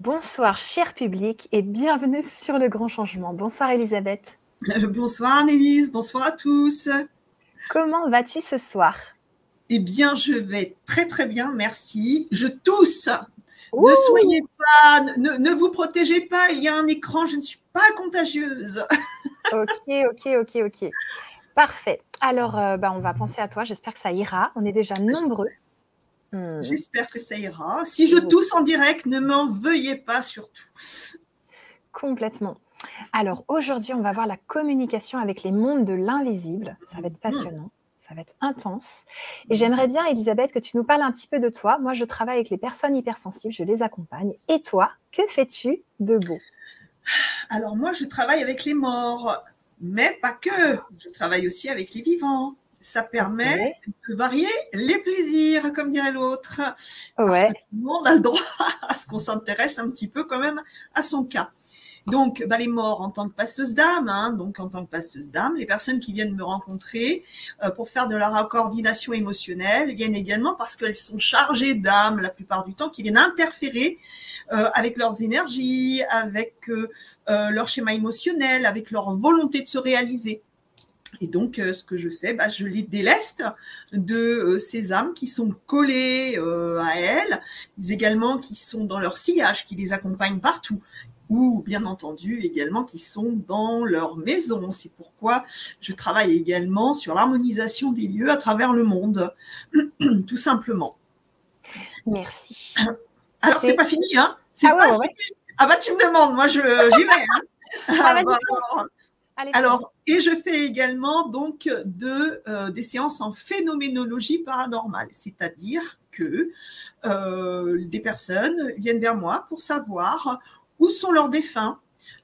Bonsoir, cher public, et bienvenue sur le grand changement. Bonsoir, Elisabeth. bonsoir, Annelise. Bonsoir à tous. Comment vas-tu ce soir? Eh bien, je vais très, très bien, merci. Je tousse. Ne soyez pas, ne, vous protégez pas. Il y a un écran, je ne suis pas contagieuse. ok, ok, ok, ok. Parfait. Alors, euh, bah, on va penser à toi. J'espère que ça ira. On est déjà nombreux. Hmm. J'espère que ça ira. Si je tousse en direct, ne m'en veuillez pas surtout. Complètement. Alors aujourd'hui, on va voir la communication avec les mondes de l'invisible. Ça va être hmm. passionnant, ça va être intense. Et j'aimerais bien, Elisabeth, que tu nous parles un petit peu de toi. Moi, je travaille avec les personnes hypersensibles, je les accompagne. Et toi, que fais-tu de beau? Alors moi, je travaille avec les morts, mais pas que. Je travaille aussi avec les vivants ça permet de varier les plaisirs, comme dirait l'autre. Ouais. tout le monde a le droit à ce qu'on s'intéresse un petit peu quand même à son cas. Donc, bah, les morts en tant que passeuse d'âme, hein, donc en tant que passeuse d'âme, les personnes qui viennent me rencontrer euh, pour faire de la coordination émotionnelle viennent également parce qu'elles sont chargées d'âme la plupart du temps, qui viennent interférer euh, avec leurs énergies, avec euh, leur schéma émotionnel, avec leur volonté de se réaliser. Et donc, euh, ce que je fais, bah, je les déleste de euh, ces âmes qui sont collées euh, à elles, mais également qui sont dans leur sillage, qui les accompagnent partout, ou bien entendu également qui sont dans leur maison. C'est pourquoi je travaille également sur l'harmonisation des lieux à travers le monde, tout simplement. Merci. Alors, c'est pas fini, hein? Ah, pas ah bah tu me demandes, moi je j'y vais. Hein ah, bah, alors, et je fais également donc de, euh, des séances en phénoménologie paranormale, c'est-à-dire que euh, des personnes viennent vers moi pour savoir où sont leurs défunts,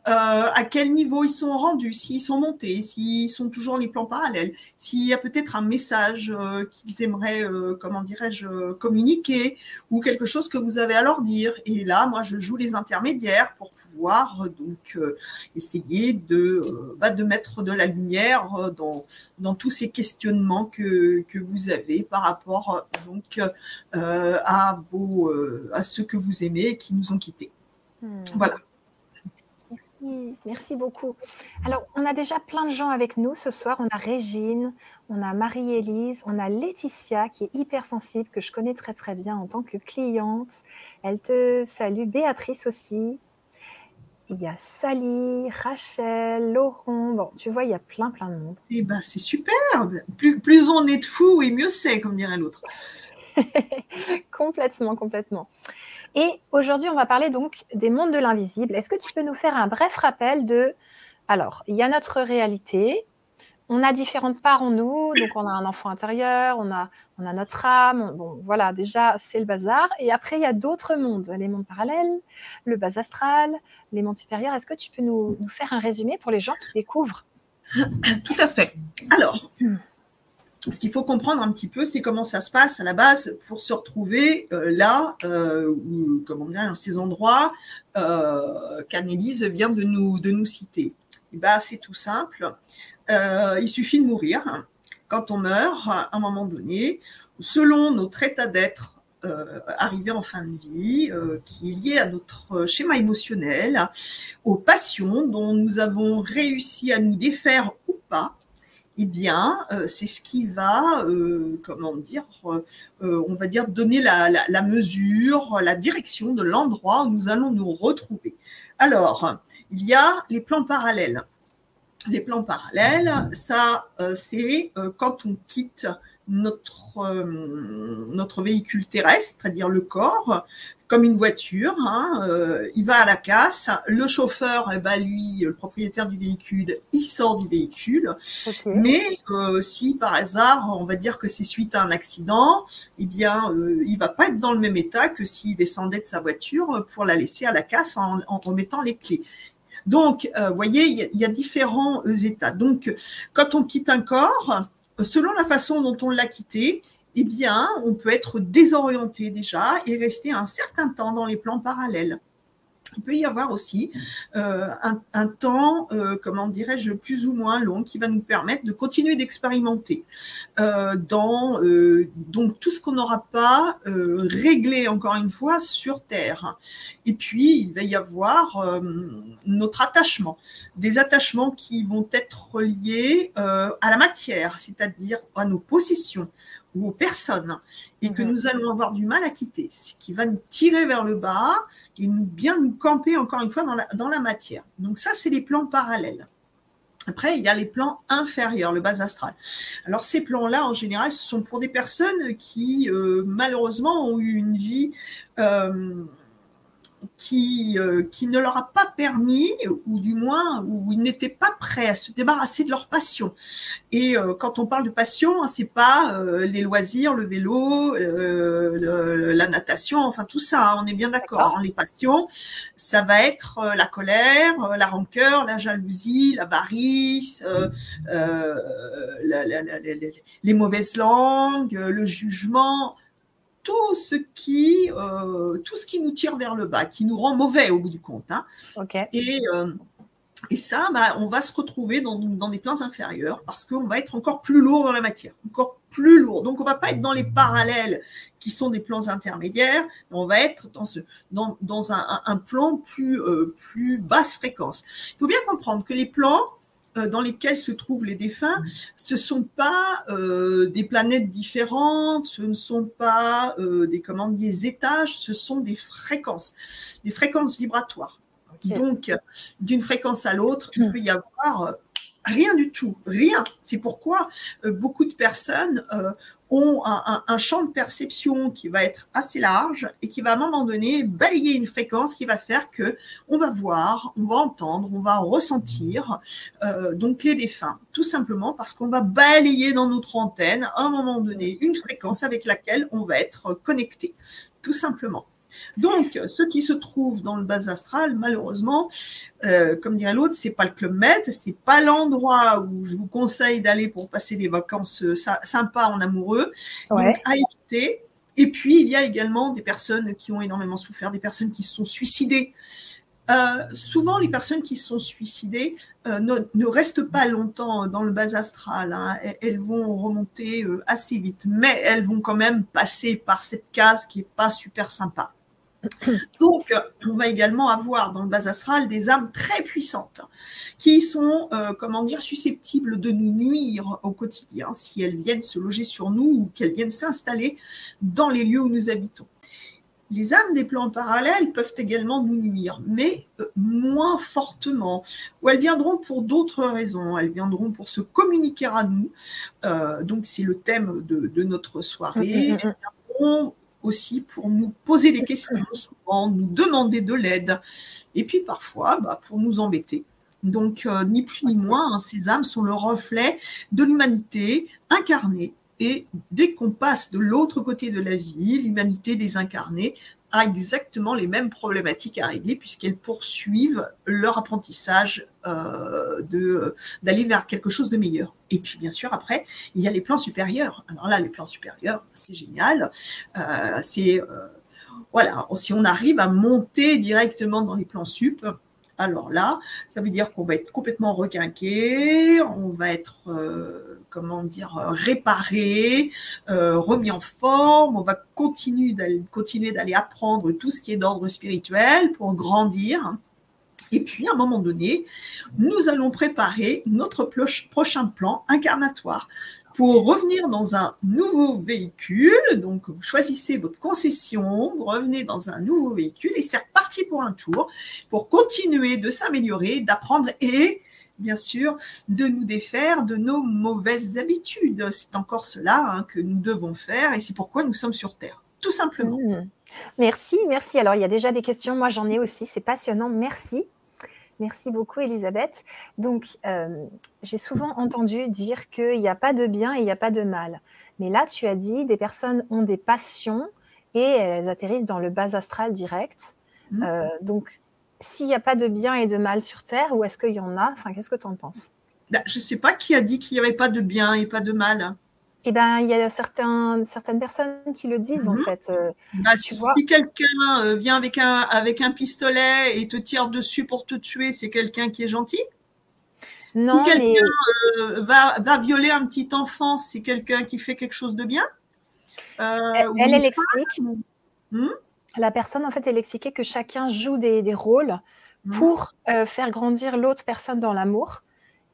euh, à quel niveau ils sont rendus, s'ils sont montés, s'ils sont toujours les plans parallèles, s'il y a peut-être un message euh, qu'ils aimeraient, euh, comment dirais-je, communiquer, ou quelque chose que vous avez à leur dire. Et là, moi, je joue les intermédiaires pour pouvoir donc essayer de, bah, de mettre de la lumière dans, dans tous ces questionnements que, que vous avez par rapport donc à vos à ceux que vous aimez et qui nous ont quittés. Hmm. Voilà. Merci, merci beaucoup. Alors, on a déjà plein de gens avec nous ce soir. On a Régine, on a Marie-Élise, on a Laetitia qui est hypersensible, que je connais très très bien en tant que cliente. Elle te salue. Béatrice aussi. Il y a Sally, Rachel, Laurent. Bon, tu vois, il y a plein plein de monde. Eh ben, c'est super. Plus, plus on est de fous et mieux c'est, comme dirait l'autre. complètement, complètement. Et aujourd'hui, on va parler donc des mondes de l'invisible. Est-ce que tu peux nous faire un bref rappel de... Alors, il y a notre réalité, on a différentes parts en nous, donc on a un enfant intérieur, on a, on a notre âme, bon voilà, déjà c'est le bazar. Et après, il y a d'autres mondes, les mondes parallèles, le bas astral, les mondes supérieurs. Est-ce que tu peux nous, nous, faire un résumé pour les gens qui découvrent? Tout à fait. Alors, ce qu'il faut comprendre un petit peu, c'est comment ça se passe à la base pour se retrouver euh, là, euh, comment dire, dans ces endroits euh, qu'Annelise vient de nous, de nous citer. Et ben, c'est tout simple. Euh, il suffit de mourir. Quand on meurt, à un moment donné, selon notre état d'être arrivé en fin de vie, qui est lié à notre schéma émotionnel, aux passions dont nous avons réussi à nous défaire ou pas, eh bien, euh, c'est ce qui va, euh, comment dire, euh, on va dire donner la, mesure, la direction de l'endroit où nous allons nous retrouver. Alors, il y a les plans parallèles. Les plans parallèles, ça, c'est quand on quitte notre, notre véhicule terrestre, c'est-à-dire le corps, comme une voiture. Hein, euh, il va à la casse. Le chauffeur, eh ben, lui, le propriétaire du véhicule, il sort du véhicule. Mais euh, si par hasard, on va dire que c'est suite à un accident, eh bien, il va pas être dans le même état que s'il descendait de sa voiture pour la laisser à la casse en, en remettant les clés. Donc, vous voyez, il y, il y a différents états. Donc, quand on quitte un corps, selon la façon dont on l'a quitté, eh bien, on peut être désorienté déjà et rester un certain temps dans les plans parallèles. il peut y avoir aussi euh, un, temps, euh, comment dirais-je, plus ou moins long qui va nous permettre de continuer d'expérimenter euh, dans tout ce qu'on n'aura pas réglé encore une fois sur Terre. Et puis il va y avoir notre attachement, des attachements qui vont être liés à la matière, c'est-à-dire à nos possessions, ou aux personnes et que mhm. nous allons avoir du mal à quitter, ce qui va nous tirer vers le bas et nous bien nous camper encore une fois dans la, dans la matière. Donc ça, c'est les plans parallèles. Après, il y a les plans inférieurs, le bas astral. Alors ces plans-là, en général, ce sont pour des personnes qui, euh, malheureusement, ont eu une vie euh, qui, euh, qui ne leur a pas permis, ou du moins où ils n'étaient pas prêts à se débarrasser de leur passion. Et euh, quand on parle de passion, hein, c'est pas euh, les loisirs, le vélo, la natation, enfin tout ça. Hein, on est bien d'accord. Hein, les passions, ça va être la colère, la rancœur, la jalousie, l'avarice, les mauvaises langues, le jugement tout ce qui, euh, tout ce qui nous tire vers le bas, qui nous rend mauvais au bout du compte. Hein. Et, euh, et ça, bah, on va se retrouver dans, dans des plans inférieurs parce qu'on va être encore plus lourd dans la matière, encore plus lourd. Donc, on va pas être dans les parallèles qui sont des plans intermédiaires, on va être dans, ce, dans, dans un, un, plan plus, euh, plus basse fréquence. Il faut bien comprendre que les plans, dans lesquels se trouvent les défunts, ce sont pas euh, des planètes différentes, ce ne sont pas euh, des commandes, des étages, ce sont des fréquences, des fréquences vibratoires. Donc, d'une fréquence à l'autre, il peut y avoir Rien du tout, rien. C'est pourquoi euh, beaucoup de personnes euh, ont un, champ de perception qui va être assez large et qui va à un moment donné balayer une fréquence qui va faire que on va voir, on va entendre, on va ressentir euh, donc les défunts, tout simplement parce qu'on va balayer dans notre antenne à un moment donné une fréquence avec laquelle on va être connecté, tout simplement. Donc, ceux qui se trouvent dans le bas astral, malheureusement, euh, comme dirait l'autre, c'est pas le club med, c'est pas l'endroit où je vous conseille d'aller pour passer des vacances euh, sympas en amoureux. Donc, à éviter. Et puis, il y a également des personnes qui ont énormément souffert, des personnes qui se sont suicidées. Euh, souvent, les personnes qui se sont suicidées ne, restent pas longtemps dans le bas astral. Hein. Elles, vont remonter assez vite, mais elles vont quand même passer par cette case qui est pas super sympa. Donc, on va également avoir dans le bas astral des âmes très puissantes qui sont, euh, comment dire, susceptibles de nous nuire au quotidien si elles viennent se loger sur nous ou qu'elles viennent s'installer dans les lieux où nous habitons. Les âmes des plans parallèles peuvent également nous nuire, mais euh, moins fortement, ou elles viendront pour d'autres raisons. Elles viendront pour se communiquer à nous. Euh, donc, c'est le thème de, notre soirée. Mm, mm, mm, elles viendront aussi pour nous poser des questions souvent, nous demander de l'aide, et puis parfois bah, pour nous embêter. Donc, euh, ni plus ni moins, hein, ces âmes sont le reflet de l'humanité incarnée. Et dès qu'on passe de l'autre côté de la vie, l'humanité désincarnée exactement les mêmes problématiques à régler puisqu'elles poursuivent leur apprentissage euh, d'aller vers quelque chose de meilleur. Et puis bien sûr après il y a les plans supérieurs. Alors là les plans supérieurs c'est génial. Euh, c'est euh, voilà si on arrive à monter directement dans les plans sup, alors là, ça veut dire qu'on va être complètement requinqué, on va être, euh, comment dire, réparé, euh, remis en forme, on va continuer d'aller, continuer d'aller apprendre tout ce qui est d'ordre spirituel pour grandir. Et puis, à un moment donné, nous allons préparer notre prochain plan incarnatoire pour revenir dans un nouveau véhicule. Donc, vous choisissez votre concession, vous revenez dans un nouveau véhicule et c'est reparti pour un tour pour continuer de s'améliorer, d'apprendre et bien sûr, de nous défaire de nos mauvaises habitudes. C'est encore cela hein, que nous devons faire et c'est pourquoi nous sommes sur Terre, tout simplement. Mmh. Merci, merci. Alors, il y a déjà des questions. Moi, j'en ai aussi. C'est passionnant. Merci. Merci beaucoup, Elisabeth. Donc, euh, j'ai souvent entendu dire qu'il n'y a pas de bien et il n'y a pas de mal. Mais là, tu as dit des personnes ont des passions et elles atterrissent dans le bas astral direct. Mmh. Euh, donc, s'il n'y a pas de bien et de mal sur Terre, ou est-ce qu'il y en a? Enfin, qu'est-ce que tu en penses? Bah, Je ne sais pas qui a dit qu'il n'y avait pas de bien et pas de mal. Eh ben, il y a certains, certaines personnes qui le disent en Mhm. fait. Euh, Bah, Tu si vois. quelqu'un euh, vient avec un, avec un pistolet et te tire dessus pour te tuer, c'est quelqu'un qui est gentil? non, quelqu'un- mais Euh, va, va violer un petit enfant, c'est quelqu'un qui fait quelque chose de bien? Euh, elle, elle, explique. Hmm? La personne, en fait, elle expliquait que chacun joue des, des rôles Mhm. pour euh, faire grandir l'autre personne dans l'amour.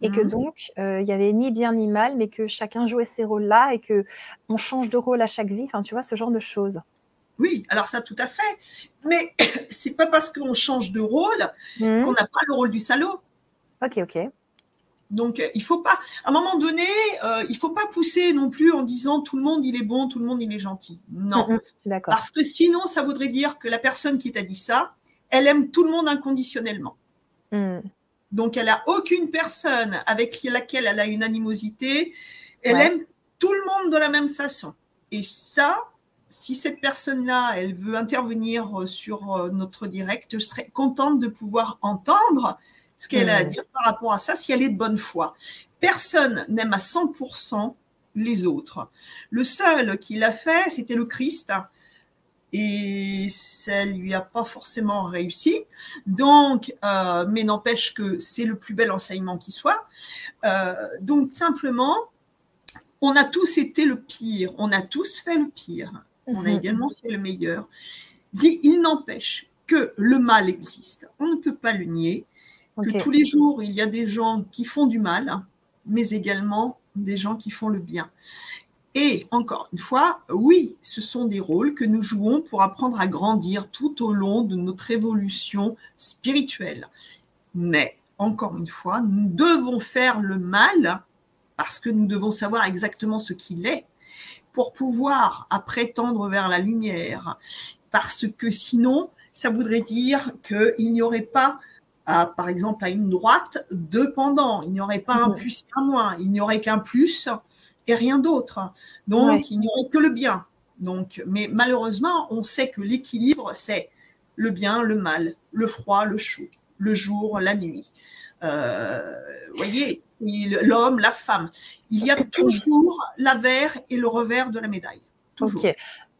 Et que Mhm. donc, euh, il y avait ni bien ni mal, mais que chacun jouait ces rôles-là et que on change de rôle à chaque vie. Enfin, tu vois, ce genre de choses. Oui, alors ça, tout à fait. Mais c'est pas parce qu'on change de rôle Mhm. qu'on n'a pas le rôle du salaud. Ok, ok. Donc, euh, il faut pas, à un moment donné, euh, il faut pas pousser non plus en disant tout le monde il est bon, tout le monde il est gentil. Non, Mhm, D'accord. parce que sinon, ça voudrait dire que la personne qui t'a dit ça, elle aime tout le monde inconditionnellement. Donc, elle a aucune personne avec laquelle elle a une animosité. Elle Ouais. aime tout le monde de la même façon. Et ça, si cette personne-là, elle veut intervenir euh, sur euh, notre direct, je serais contente de pouvoir entendre ce qu'elle a à Mm. dire par rapport à ça, si elle est de bonne foi. Personne n'aime à 100% les autres. Le seul qui l'a fait, c'était le Christ. Et ça lui a pas forcément réussi. Donc, euh, mais n'empêche que c'est le plus bel enseignement qui soit. Euh, donc, simplement, on a tous été le pire. On a tous fait le pire. On a Mhm. également fait le meilleur. Il n'empêche que le mal existe. On ne peut pas le nier. Que tous les jours, il y a des gens qui font du mal, mais également des gens qui font le bien. Et encore une fois, oui, ce sont des rôles que nous jouons pour apprendre à grandir tout au long de notre évolution spirituelle. Mais encore une fois, nous devons faire le mal parce que nous devons savoir exactement ce qu'il est pour pouvoir après tendre vers la lumière. Parce que sinon, ça voudrait dire qu'il n'y aurait pas, à, par exemple, à une droite, deux pendants. Il n'y aurait pas un plus et un moins. Il n'y aurait qu'un plus et rien d'autre. Donc, Ouais. il n'y aurait que le bien. Donc, mais malheureusement, on sait que l'équilibre, c'est le bien, le mal, le froid, le chaud, le jour, la nuit. Euh, vous voyez, l'homme, la femme. Il y a toujours l'avers et le revers de la médaille. Toujours.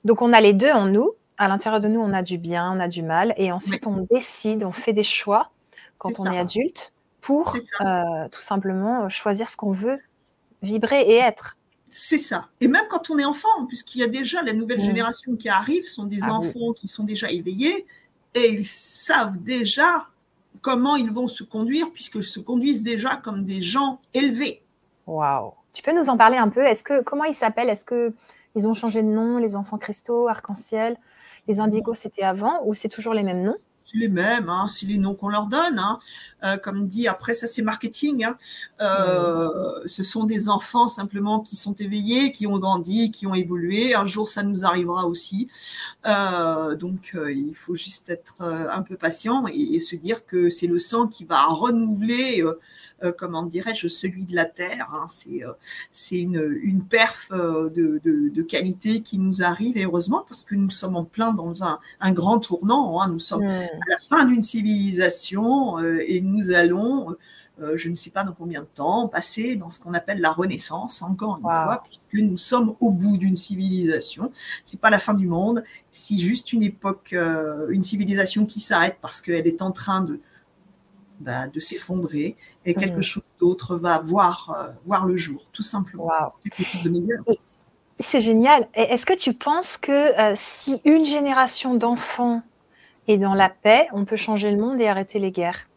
Donc on a les deux en nous. À l'intérieur de nous, on a du bien, on a du mal, et ensuite on décide, on fait des choix quand on ça. est adulte pour euh, tout simplement choisir ce qu'on veut vibrer et être. C'est ça. Et même quand on est enfant, puisqu'il y a déjà la nouvelle Mm. génération qui arrive, sont des Ah oui. enfants qui sont déjà éveillés et ils savent déjà comment ils vont se conduire puisqu'ils se conduisent déjà comme des gens élevés. Waouh. Tu peux nous en parler un peu? Est-ce que comment ils s'appellent? Est-ce que ils ont changé de nom Les enfants cristaux, arc-en-ciel, les indigos, c'était avant ou c'est toujours les mêmes noms? Les mêmes, hein, c'est les noms qu'on leur donne. hein. Euh, comme dit, après ça c'est marketing. hein. Euh, Ce sont des enfants simplement qui sont éveillés, qui ont grandi, qui ont évolué. Un jour ça nous arrivera aussi. Euh, donc il faut juste être un peu patient et, et se dire que c'est le sang qui va renouveler, comment dirais-je, celui de la terre. hein. C'est euh, c'est une, une perf euh, de, de, de qualité qui nous arrive et heureusement parce que nous sommes en plein dans un, un grand tournant. hein. Nous sommes à la fin d'une civilisation euh, et nous allons, euh, je ne sais pas dans combien de temps, passer dans ce qu'on appelle la Renaissance, encore une Wow. fois, puisque nous sommes au bout d'une civilisation. C'est pas la fin du monde, c'est juste une époque, euh, une civilisation qui s'arrête parce qu'elle est en train de de s'effondrer et quelque Mhm. chose d'autre va voir euh, voir le jour, tout simplement. Waouh. Quelque chose de meilleur. C'est génial. Est-ce que tu penses que euh, si une génération d'enfants est dans la paix, on peut changer le monde et arrêter les guerres?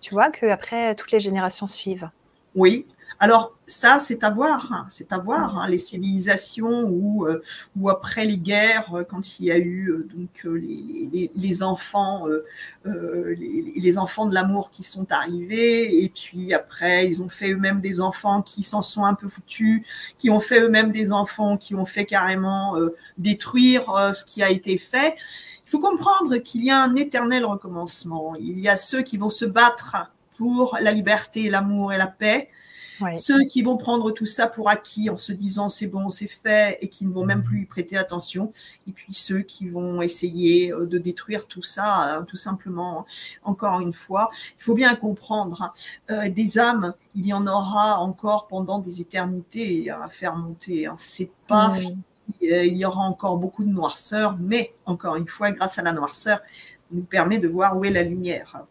Tu vois que après toutes les générations suivent. Oui. Alors ça, c'est à voir, hein, c'est à voir. hein, les civilisations ou euh, ou après les guerres, euh, quand il y a eu euh, donc les, enfants, les, les enfants de l'amour qui sont arrivés, et puis après ils ont fait eux-mêmes des enfants qui s'en sont un peu foutus, qui ont fait eux-mêmes des enfants qui ont fait carrément détruire ce qui a été fait. Il faut comprendre qu'il y a un éternel recommencement. Il y a ceux qui vont se battre pour la liberté, l'amour et la paix. Ceux qui vont prendre tout ça pour acquis en se disant c'est bon, c'est fait et qui ne vont même plus y prêter attention. Et puis ceux qui vont essayer euh, de détruire tout ça, hein, tout simplement. Encore une fois, il faut bien comprendre, hein, euh, des âmes, il y en aura encore pendant des éternités à faire monter. Hein. C'est pas euh, il y aura encore beaucoup de noirceur, mais encore une fois, grâce à la noirceur, nous permet de voir où est la lumière.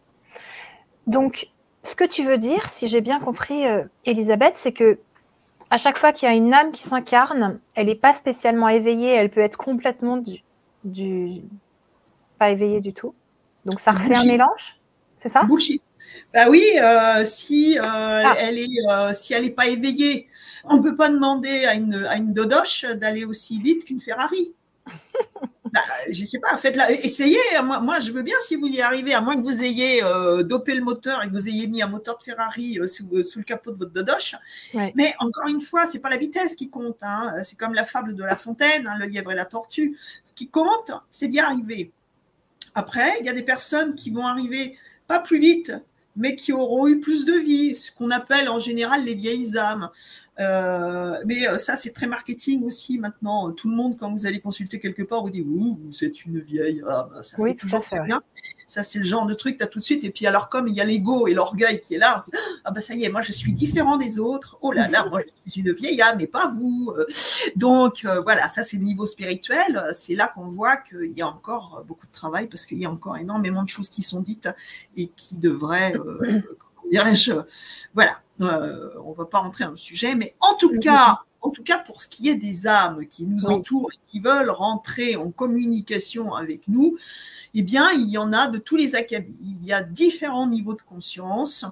Donc, ce que tu veux dire, si j'ai bien compris, euh, Elisabeth, c'est que à chaque fois qu'il y a une âme qui s'incarne, elle n'est pas spécialement éveillée, elle peut être complètement du, pas éveillée du tout. Donc ça refait un mélange, c'est ça? Bah oui, euh, si euh, ah. elle est si elle n'est pas éveillée, on ne peut pas demander à une, à une dodoche d'aller aussi vite qu'une Ferrari. Bah, je sais pas, faites la, essayez. Moi, moi, je veux bien si vous y arrivez, à moins que vous ayez euh, dopé le moteur et que vous ayez mis un moteur de Ferrari euh, euh, sous, le capot de votre Dodoche. Mais encore une fois, c'est pas la vitesse qui compte. Hein. C'est comme la fable de La Fontaine, hein, le lièvre et la tortue. Ce qui compte, c'est d'y arriver. Après, il y a des personnes qui vont arriver pas plus vite, mais qui auront eu plus de vie, ce qu'on appelle en général les vieilles âmes. Euh, mais euh, ça, c'est très marketing aussi maintenant. Tout le monde, quand vous allez consulter quelque part, vous dit Ouh, c'est une vieille. Ah, bah, ça oui, tout à fait. Bien. Ça, c'est le genre de truc, tu as tout de suite. Et puis, alors, comme il y a l'ego et l'orgueil qui est là, on se dit Ah, bah ça y est, moi, je suis différent des autres. Oh là là, moi, je suis une vieille âme, mais pas vous. Donc, euh, voilà, ça, c'est le niveau spirituel. C'est là qu'on voit qu'il y a encore beaucoup de travail parce qu'il y a encore énormément de choses qui sont dites et qui devraient. dirais-je, voilà, euh, on ne va pas rentrer dans le sujet, mais en tout cas, en tout cas pour ce qui est des âmes qui nous entourent et qui veulent rentrer en communication avec nous, eh bien, il y en a de tous les acabits. Il y a différents niveaux de conscience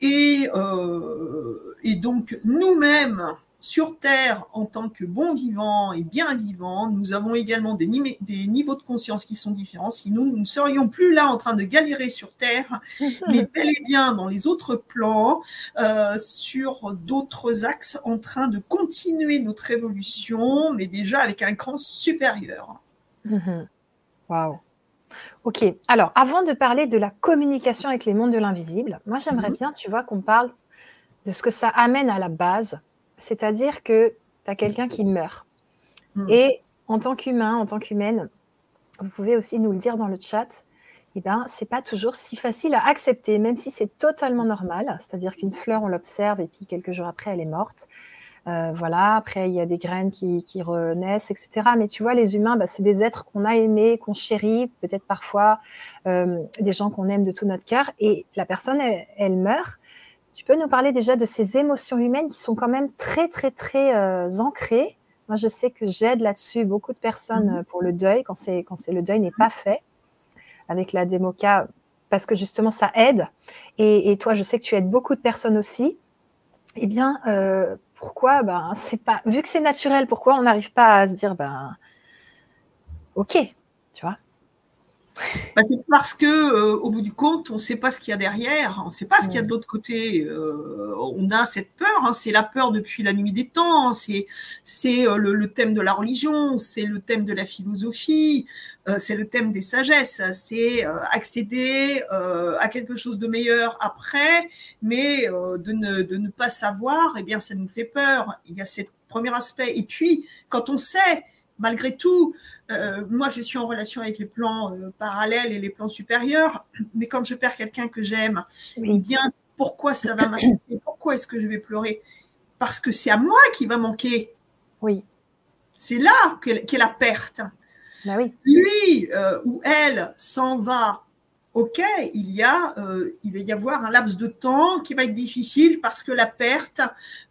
et, euh, et donc nous-mêmes, sur Terre, en tant que bons vivants et bien vivants, nous avons également des, niveaux de conscience qui sont différents. Sinon, nous ne serions plus là en train de galérer sur Terre, mais bel et bien dans les autres plans, euh, sur d'autres axes, en train de continuer notre évolution, mais déjà avec un cran supérieur. Mhm. Waouh! Ok, alors avant de parler de la communication avec les mondes de l'invisible, moi j'aimerais mhm. bien, tu vois, qu'on parle de ce que ça amène à la base c'est-à-dire que tu as quelqu'un qui meurt. Hmm. Et en tant qu'humain, en tant qu'humaine, vous pouvez aussi nous le dire dans le chat, eh ben, c'est pas toujours si facile à accepter, même si c'est totalement normal. C'est-à-dire qu'une fleur, on l'observe et puis quelques jours après, elle est morte. Euh, voilà, après, il y a des graines qui, renaissent, etc. Mais tu vois, les humains, bah, c'est des êtres qu'on a aimés, qu'on chérit, peut-être parfois euh, des gens qu'on aime de tout notre cœur. Et la personne, elle meurt. Tu peux nous parler déjà de ces émotions humaines qui sont quand même très, très, très euh, ancrées? Moi, je sais que j'aide là-dessus beaucoup de personnes mhm. euh, pour le deuil, quand, c'est, quand c'est le deuil n'est pas fait, avec la démoca, parce que justement, ça aide. Et, toi, je sais que tu aides beaucoup de personnes aussi. Eh bien, euh, pourquoi ben, c'est pas, Vu que c'est naturel, pourquoi on n'arrive pas à se dire, ben, OK, tu vois? Bah, c'est parce que euh, au bout du compte, on ne sait pas ce qu'il y a derrière, on ne sait pas ce qu'il y a de l'autre côté. Euh, on a cette peur, hein, c'est la peur depuis la nuit des temps, hein, c'est c'est euh, le, thème de la religion, c'est le thème de la philosophie, c'est le thème des sagesses, c'est accéder à quelque chose de meilleur après, mais de ne, de ne pas savoir, eh bien ça nous fait peur. Il y a ce premier aspect. Et puis quand on sait malgré tout, euh, moi, je suis en relation avec les plans euh, parallèles et les plans supérieurs, mais quand je perds quelqu'un que j'aime, eh bien, pourquoi ça va m'affecter Pourquoi est-ce que je vais pleurer? Parce que c'est à moi qui va manquer. Oui. C'est là qu'est la perte. Bah oui. Lui euh, ou elle s'en va ok, il y a, euh, il va y avoir un laps de temps qui va être difficile parce que la perte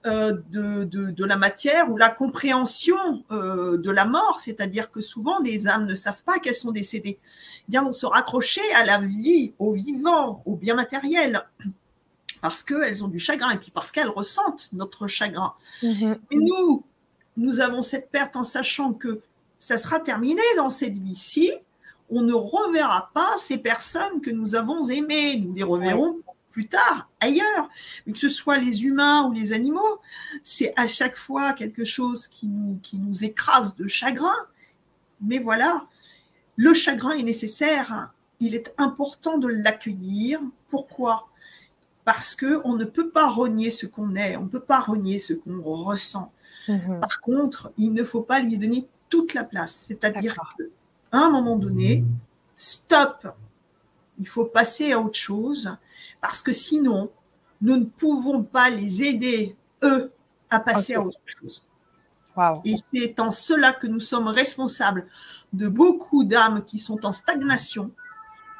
euh, de, de, la matière ou la compréhension euh, de la mort, c'est-à-dire que souvent les âmes ne savent pas qu'elles sont décédées, eh bien vont se raccrocher à la vie, au vivant, au bien matériel parce qu'elles ont du chagrin et puis parce qu'elles ressentent notre chagrin. Mm-hmm. Et nous, nous avons cette perte en sachant que ça sera terminé dans cette vie-ci, on ne reverra pas ces personnes que nous avons aimées. Nous les reverrons plus tard, ailleurs. Que ce soit les humains ou les animaux, c'est à chaque fois quelque chose qui nous, qui nous écrase de chagrin. Mais voilà, le chagrin est nécessaire. Il est important de l'accueillir. Pourquoi? Parce qu'on ne peut pas renier ce qu'on est, on ne peut pas renier ce qu'on ressent. Mhm. Par contre, il ne faut pas lui donner toute la place. C'est-à-dire qu'à un moment donné, stop, il faut passer à autre chose, parce que sinon, nous ne pouvons pas les aider, eux, à passer à autre chose. Et c'est en cela que nous sommes responsables de beaucoup d'âmes qui sont en stagnation,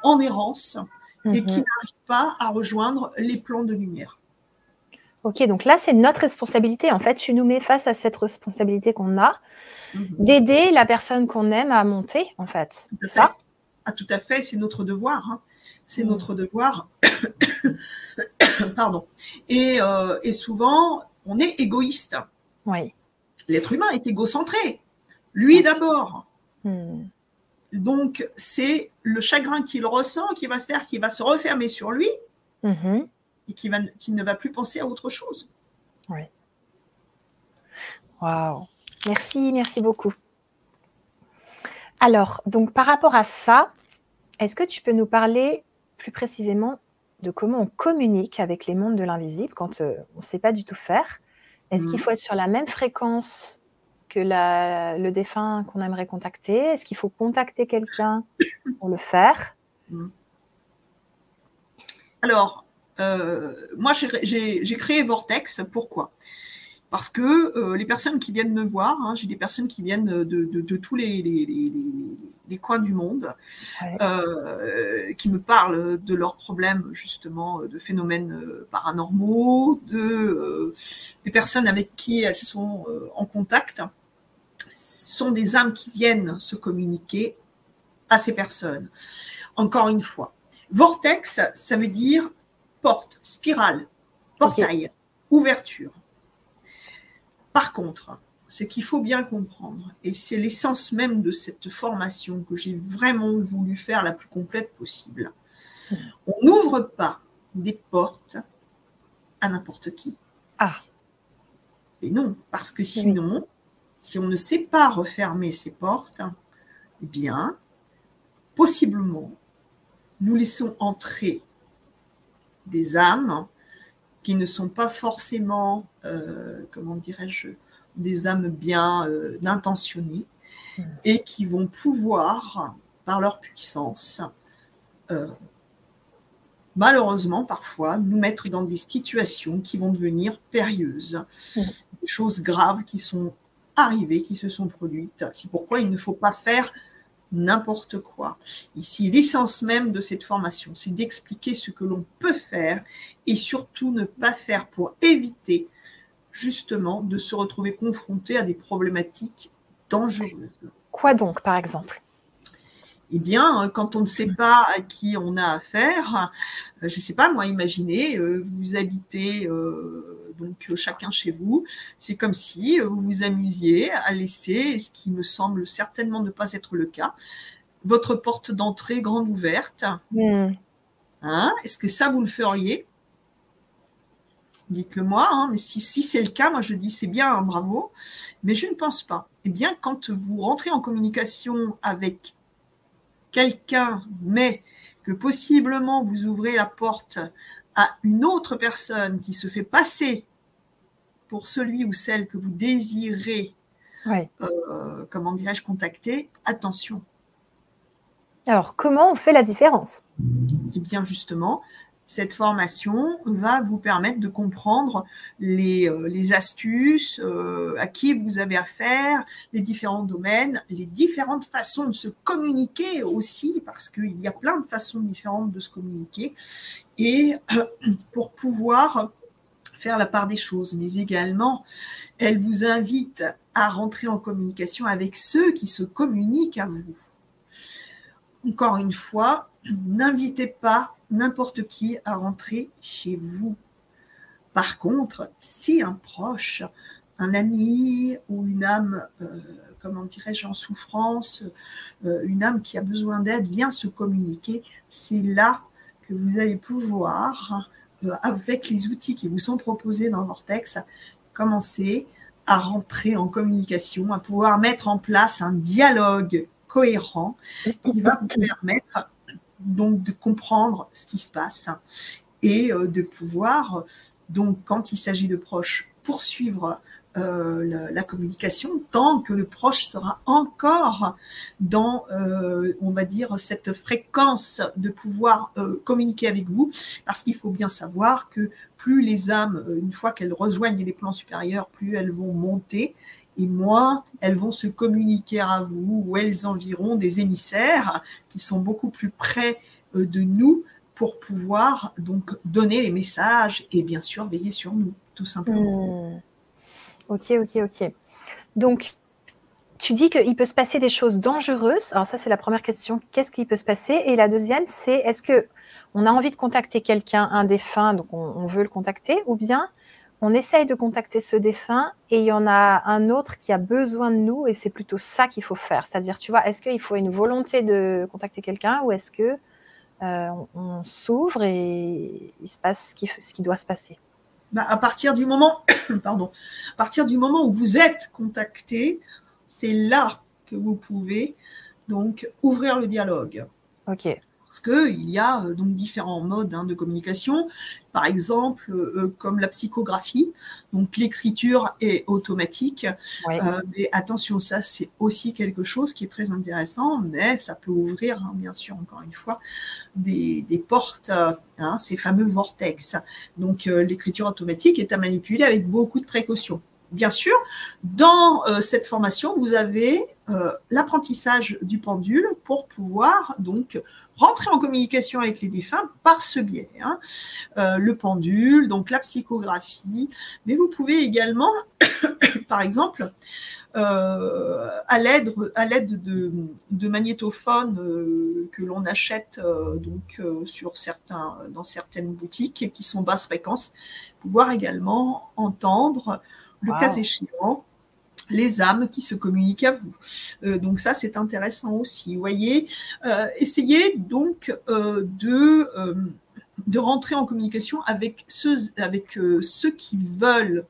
en errance, et qui mhm. n'arrivent pas à rejoindre les plans de lumière. Ok, donc là, c'est notre responsabilité. En fait, tu nous mets face à cette responsabilité qu'on a mhm. d'aider la personne qu'on aime à monter, en fait. C'est ça? Ah, tout à fait, c'est notre devoir. Hein. C'est mhm. notre devoir. Pardon. Et, euh, et, souvent, on est égoïste. Oui. L'être humain est égocentré. Lui d'abord. Hmm. Donc, c'est le chagrin qu'il ressent qui va faire qu'il va se refermer sur lui mhm. Et qui, va, qui ne va plus penser à autre chose. Oui. Waouh. Merci, merci beaucoup. Alors, donc par rapport à ça, est-ce que tu peux nous parler plus précisément de comment on communique avec les mondes de l'invisible quand euh, on ne sait pas du tout faire? Est-ce qu'il hmm. faut être sur la même fréquence que le défunt qu'on aimerait contacter? Est-ce qu'il faut contacter quelqu'un pour le faire? Mm. Alors, euh, moi, j'ai créé Vortex. Pourquoi? Parce que euh, les personnes qui viennent me voir, hein, j'ai des personnes qui viennent de, tous les, les, coins du monde, euh, qui me parlent de leurs problèmes, justement, de phénomènes paranormaux, de, des personnes avec qui elles sont en contact sont des âmes qui viennent se communiquer à ces personnes. Encore une fois, vortex, ça veut dire porte, spirale, portail, ouverture. Par contre, ce qu'il faut bien comprendre, et c'est l'essence même de cette formation que j'ai vraiment voulu faire la plus complète possible, on n'ouvre pas des portes à n'importe qui. Ah. Et non, parce que sinon, si on ne sait pas refermer ces portes, eh bien, possiblement, nous laissons entrer des âmes qui ne sont pas forcément, euh, comment dirais-je, des âmes bien euh, intentionnées hmm. et qui vont pouvoir, par leur puissance, euh, malheureusement parfois, nous mettre dans des situations qui vont devenir périlleuses, hmm. des choses graves qui sont arrivées, qui se sont produites. C'est pourquoi il ne faut pas faire n'importe quoi. Ici, l'essence même de cette formation, c'est d'expliquer ce que l'on peut faire et surtout ne pas faire pour éviter justement de se retrouver confronté à des problématiques dangereuses. Quoi donc, par exemple? Eh bien, quand on ne sait pas à qui on a affaire, je ne sais pas, moi, imaginez, euh, vous habitez euh, donc euh, chacun chez vous. C'est comme si euh, vous vous amusiez à laisser, ce qui me semble certainement ne pas être le cas, votre porte d'entrée grande ouverte. Hmm. Hein? Est-ce que ça, vous le feriez? Dites-le moi, hein, mais si, si c'est le cas, moi je dis c'est bien, hein, bravo, mais je ne pense pas. Eh bien, quand vous rentrez en communication avec quelqu'un, mais que possiblement vous ouvrez la porte à une autre personne qui se fait passer pour celui ou celle que vous désirez, euh, comment dirais-je, contacter, attention. Alors, comment on fait la différence? Eh bien, justement, cette formation va vous permettre de comprendre les, euh, astuces, euh, à qui vous avez affaire, les différents domaines, les différentes façons de se communiquer aussi, parce qu'il y a plein de façons différentes de se communiquer, et pour pouvoir faire la part des choses, mais également, elle vous invite à rentrer en communication avec ceux qui se communiquent à vous. Encore une fois, n'invitez pas n'importe qui à rentrer chez vous. Par contre, si un proche, un ami ou une âme, euh, comment dirais-je, en souffrance, euh, une âme qui a besoin d'aide vient se communiquer, c'est là que vous allez pouvoir euh, avec les outils qui vous sont proposés dans Vortex, commencer à rentrer en communication, à pouvoir mettre en place un dialogue cohérent qui va vous permettre donc de comprendre ce qui se passe et de pouvoir, donc quand il s'agit de proches, poursuivre euh, la, communication tant que le proche sera encore dans, euh, on va dire, cette fréquence de pouvoir euh, communiquer avec vous, parce qu'il faut bien savoir que plus les âmes, une fois qu'elles rejoignent les plans supérieurs, plus elles vont monter et moins elles vont se communiquer à vous, ou elles environt des émissaires qui sont beaucoup plus près de nous pour pouvoir donc donner les messages et bien sûr veiller sur nous, tout simplement. Mmh. Ok, ok, ok. Donc, tu dis qu'il peut se passer des choses dangereuses. Alors ça, c'est la première question. Qu'est-ce qui peut se passer? Et la deuxième, c'est est-ce que on a envie de contacter quelqu'un, un défunt, donc on, veut le contacter, ou bien on essaye de contacter ce défunt et il y en a un autre qui a besoin de nous et c'est plutôt ça qu'il faut faire. C'est-à-dire, tu vois, est-ce qu'il faut une volonté de contacter quelqu'un ou est-ce que euh, on, s'ouvre et il se passe ce qui doit se passer? Bah, à partir du moment, pardon, à partir du moment où vous êtes contacté, c'est là que vous pouvez donc ouvrir le dialogue. Ok. Parce qu'il y a euh, donc différents modes hein, de communication, par exemple euh, euh, comme la psychographie, donc l'écriture est automatique. mais attention, ça c'est aussi quelque chose qui est très intéressant, mais ça peut ouvrir, hein, bien sûr, encore une fois, des, portes, hein, ces fameux vortex. Donc l'écriture automatique est à manipuler avec beaucoup de précautions bien sûr, dans cette formation, vous avez l'apprentissage du pendule pour pouvoir donc rentrer en communication avec les défunts par ce biais. Hein. Euh, le pendule, donc la psychographie, mais vous pouvez également, par exemple, euh, à l'aide à l'aide de, magnétophones euh, que l'on achète donc sur certains dans certaines boutiques qui sont basse fréquence, pouvoir également entendre le cas échéant les âmes qui se communiquent à vous. Euh, donc ça, c'est intéressant aussi. Vous voyez, euh, essayez donc euh, de, de rentrer en communication avec ceux, avec, ceux qui veulent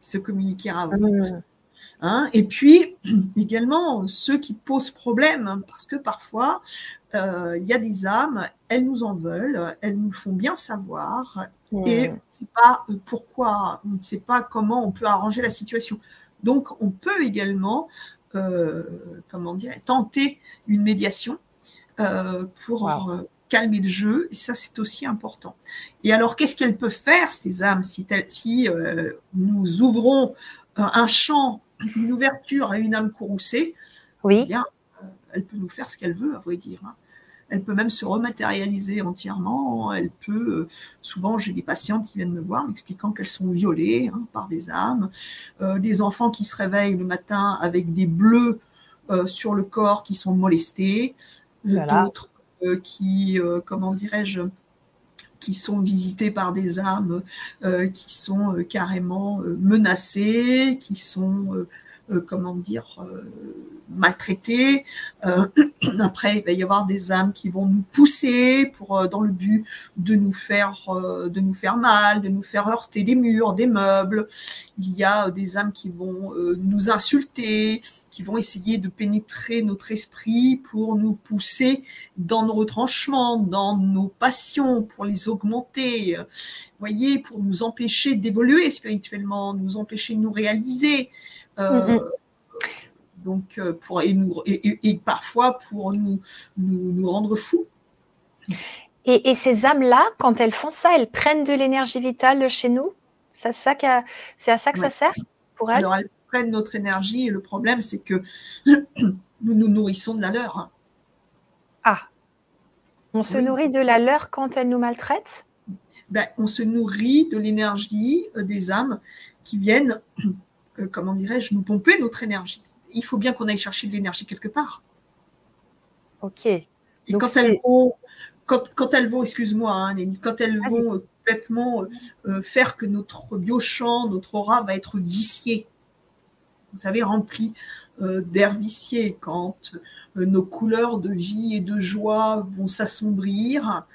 se communiquer à vous. Mmh. Hein, et puis également ceux qui posent problème, hein, parce que parfois il y a des âmes, elles nous en veulent, elles nous font bien savoir, et on ne sait pas pourquoi, on ne sait pas comment on peut arranger la situation. Donc, on peut également, euh, comment dire, tenter une médiation euh, pour euh, calmer le jeu. Et ça, c'est aussi important. Et alors, qu'est-ce qu'elles peuvent faire, ces âmes, si, si nous ouvrons un champ, une ouverture à une âme courroucée? Oui. Eh bien, elle peut nous faire ce qu'elle veut, à vrai dire. Hein. Elle peut même se rematérialiser entièrement. Elle peut, euh, souvent, j'ai des patientes qui viennent me voir m'expliquant qu'elles sont violées hein, par des âmes, euh, des enfants qui se réveillent le matin avec des bleus euh, sur le corps qui sont molestés, d'autres qui, comment dirais-je, qui sont visités par des âmes qui sont carrément menacées, qui sont euh, comment dire, euh, maltraités. Euh, après, il va y avoir des âmes qui vont nous pousser pour, dans le but de nous faire, de nous faire mal, de nous faire heurter des murs, des meubles. Il y a des âmes qui vont nous insulter, qui vont essayer de pénétrer notre esprit pour nous pousser dans nos retranchements, dans nos passions, pour les augmenter, voyez, pour nous empêcher d'évoluer spirituellement, nous empêcher de nous réaliser. Euh, donc, euh, pour, et, et, parfois pour nous, nous, rendre fous. Et, ces âmes-là, quand elles font ça, elles prennent de l'énergie vitale chez nous? C'est à ça, à ça que ça sert pour elles? Alors, elles prennent notre énergie et le problème, c'est que nous nous nourrissons de la leur. Ah. On se nourrit de la leur quand elles nous maltraitent? Ben, On se nourrit de l'énergie euh, des âmes qui viennent euh, comment dirais-je, nous pomper notre énergie. Il faut bien qu'on aille chercher de l'énergie quelque part. Ok. Et quand, elles vont, quand, elles vont, excuse-moi, hein, quand elles vont euh, complètement euh, faire que notre biochamp, notre aura va être vicié, vous savez, rempli d'air vicié, quand nos couleurs de vie et de joie vont s'assombrir,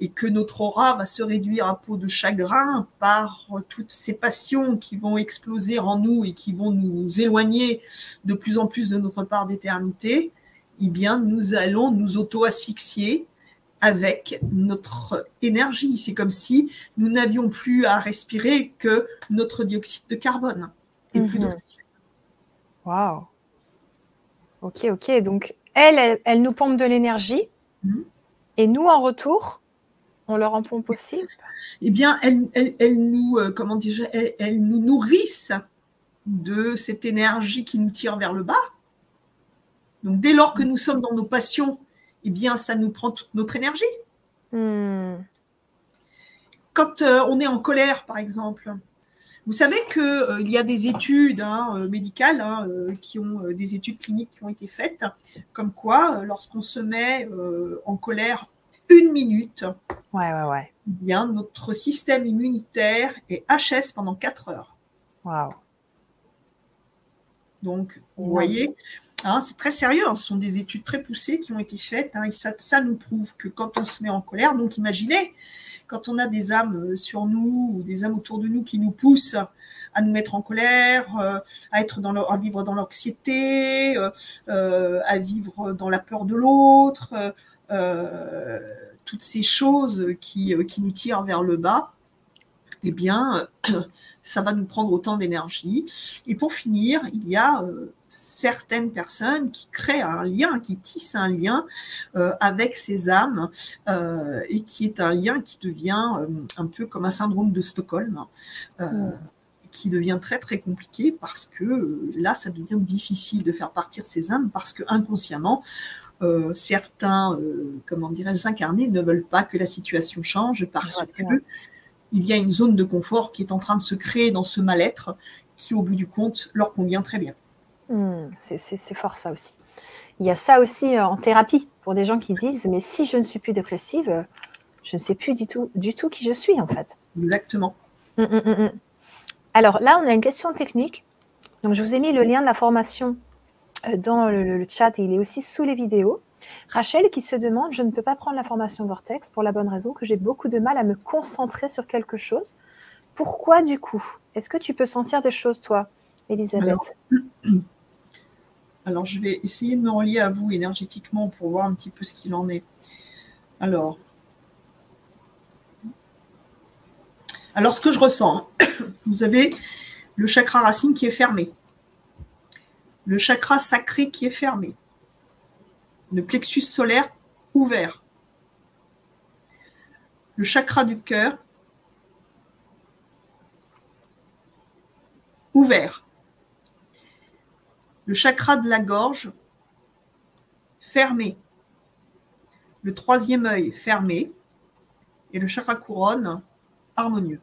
et que notre aura va se réduire à peau de chagrin par toutes ces passions qui vont exploser en nous et qui vont nous éloigner de plus en plus de notre part d'éternité, eh bien, nous allons nous auto-asphyxier avec notre énergie. C'est comme si nous n'avions plus à respirer que notre dioxyde de carbone et plus mhm. d'oxygène. Waouh. Ok, ok. Donc, elle, elle, nous pompe de l'énergie. Mhm. Et nous, en retour, on leur en pompe aussi Eh bien, elle, nous, euh, comment nous nourrissent de cette énergie qui nous tire vers le bas. Donc, dès lors que nous sommes dans nos passions, eh bien, ça nous prend toute notre énergie. Hmm. Quand euh, on est en colère, par exemple, vous savez qu'il euh, y a des études hein, médicales, hein, qui ont des études cliniques qui ont été faites, comme quoi, lorsqu'on se met en colère une minute, ouais, ouais, ouais. Bien, notre système immunitaire est HS pendant 4 heures. Wow. Donc, vous voyez, Hein, c'est très sérieux, hein. ce sont des études très poussées qui ont été faites, hein, et ça, nous prouve que quand on se met en colère, donc imaginez, quand on a des âmes euh, sur nous ou des âmes autour de nous qui nous poussent à nous mettre en colère, euh, à être dans à vivre dans l'anxiété, euh, à vivre dans la peur de l'autre, toutes ces choses qui, qui nous tirent vers le bas, eh bien, ça va nous prendre autant d'énergie. Et pour finir, il y a certaines personnes qui créent un lien, qui tissent un lien euh, avec ces âmes euh, et qui est un lien qui devient euh, un peu comme un syndrome de Stockholm. qui devient très très compliqué parce que là ça devient difficile de faire partir ces âmes parce que inconsciemment certains comment dirais-je incarnés ne veulent pas que la situation change parce que il y a une zone de confort qui est en train de se créer dans ce mal-être qui au bout du compte leur convient très bien. Hmm, c'est fort ça aussi. Il y a ça aussi euh, en thérapie pour des gens qui disent mais si je ne suis plus dépressive, euh, je ne sais plus du tout, du tout qui je suis en fait. Exactement. Hmm, hmm, Alors là, on a une question technique. Donc je vous ai mis le lien de la formation euh, dans le, chat et il est aussi sous les vidéos. Rachel qui se demande Je ne peux pas prendre la formation Vortex pour la bonne raison que j'ai beaucoup de mal à me concentrer sur quelque chose. Pourquoi du coup? Est-ce que tu peux sentir des choses, toi, Elisabeth? Alors, je vais essayer de me relier à vous énergétiquement pour voir un petit peu ce qu'il en est. Alors, alors ce que je ressens, vous avez le chakra racine qui est fermé, le chakra sacré qui est fermé, le plexus solaire ouvert, le chakra du cœur ouvert. Le chakra de la gorge fermé, le troisième œil fermé. Et le chakra couronne harmonieux.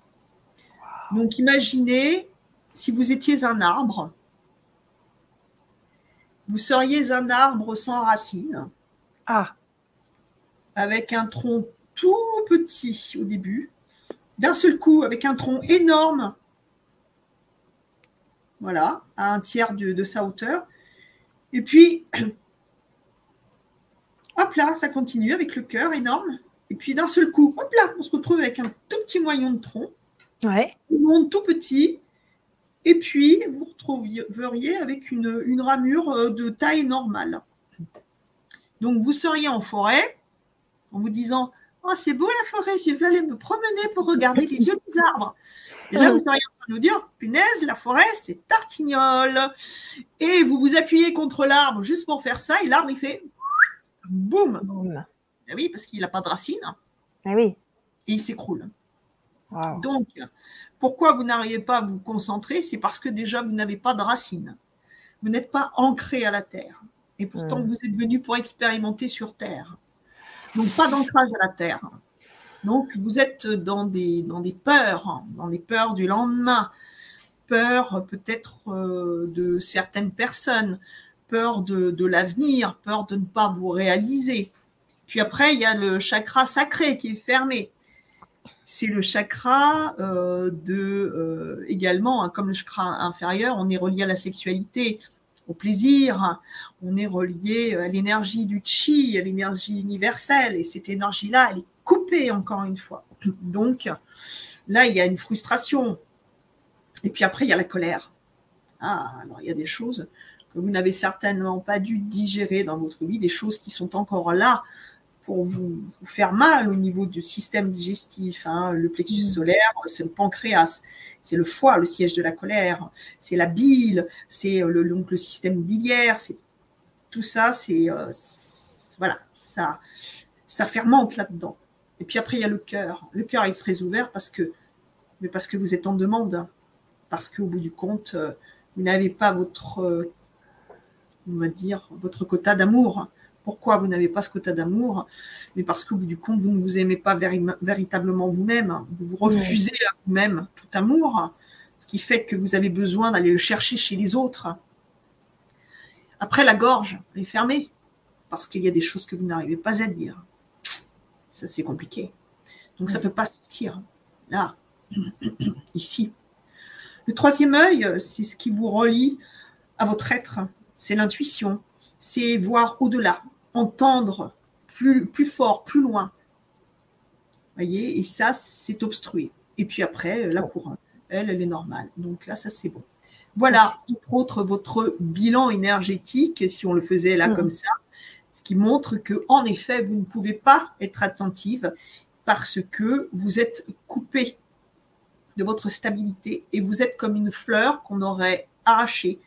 Donc imaginez si vous étiez un arbre, vous seriez un arbre sans racines, ah. avec un tronc tout petit au début, d'un seul coup avec un tronc énorme voilà, à un tiers de, sa hauteur. Et puis, hop là, ça continue avec le cœur énorme. Et puis d'un seul coup, hop là, on se retrouve avec un tout petit moyen de tronc. Ouais. monde tout petit. Et puis, vous retrouveriez avec une, une ramure euh, de taille normale. Donc, vous seriez en forêt en vous disant Oh, c'est beau la forêt, je vais aller me promener pour regarder les jolis arbres. Et là, vous seriez en train de nous dire Punaise, la forêt, c'est tartignole. Et vous vous appuyez contre l'arbre juste pour faire ça, et l'arbre, il fait boum. Eh oui, parce qu'il n'a pas de racines. Eh oui. Et il s'écroule. Donc, pourquoi vous n'arrivez pas à vous concentrer? C'est parce que déjà, vous n'avez pas de racines. Vous n'êtes pas ancré à la terre. Et pourtant, hmm. vous êtes venu pour expérimenter sur terre. Donc, pas d'ancrage à la terre. Donc, vous êtes dans des, dans des peurs, dans des peurs du lendemain, peur peut-être euh, de certaines personnes, peur de, l'avenir, peur de ne pas vous réaliser. Puis après, il y a le chakra sacré qui est fermé. C'est le chakra euh, de euh, également, hein, comme le chakra inférieur, on est relié à la sexualité, au plaisir, on est relié à l'énergie du chi, à l'énergie universelle, et cette énergie-là, elle est coupée encore une fois. Donc là, il y a une frustration. Et puis après, il y a la colère. Ah, alors il y a des choses que vous n'avez certainement pas dû digérer dans votre vie, des choses qui sont encore là pour vous, faire mal au niveau du système digestif. Hein. Le plexus mmh. solaire, c'est le pancréas, c'est le foie, le siège de la colère, c'est la bile, c'est le, donc le système biliaire, c'est tout ça, c'est euh, voilà, ça, ça fermente là-dedans. Et puis après, il y a le cœur. Le cœur est très ouvert parce que, mais parce que vous êtes en demande, parce qu'au bout du compte, euh, vous n'avez pas votre, euh, on va dire, votre quota d'amour. Pourquoi vous n'avez pas ce quota d'amour Mais parce qu'au bout du compte, vous ne vous aimez pas véritablement vous-même. Vous vous refusez à vous-même tout amour, ce qui fait que vous avez besoin d'aller le chercher chez les autres. Après, la gorge est fermée parce qu'il y a des choses que vous n'arrivez pas à dire. Ça, c'est compliqué. Donc, ça ne peut pas sortir là, ici. Le troisième œil, c'est ce qui vous relie à votre être. C'est l'intuition. C'est voir au-delà, entendre plus, plus fort, plus loin. voyez Et ça, c'est obstrué. Et puis après, la couronne, elle, elle est normale. Donc là, ça, c'est bon. Voilà, entre autres, votre bilan énergétique, si on le faisait là mmh. comme ça, ce qui montre que, en effet, vous ne pouvez pas être attentive parce que vous êtes coupé de votre stabilité et vous êtes comme une fleur qu'on aurait arrachée.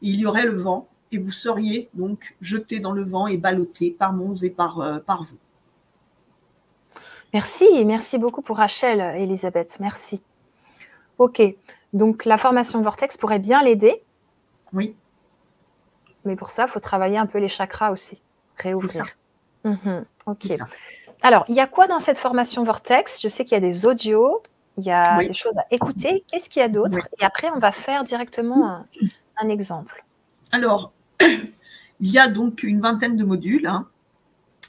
Il y aurait le vent et vous seriez donc jeté dans le vent et ballotté par Mons et par, euh, par vous. Merci, merci beaucoup pour Rachel, Elisabeth. Merci. Ok, donc la formation Vortex pourrait bien l'aider. Oui. Mais pour ça, il faut travailler un peu les chakras aussi, réouvrir. Mhm, ok. Alors, il y a quoi dans cette formation Vortex? Je sais qu'il y a des audios, il y a des choses à écouter. Qu'est-ce qu'il y a d'autre? Et après, on va faire directement un, exemple. Alors, il y a donc une vingtaine de modules. Hein.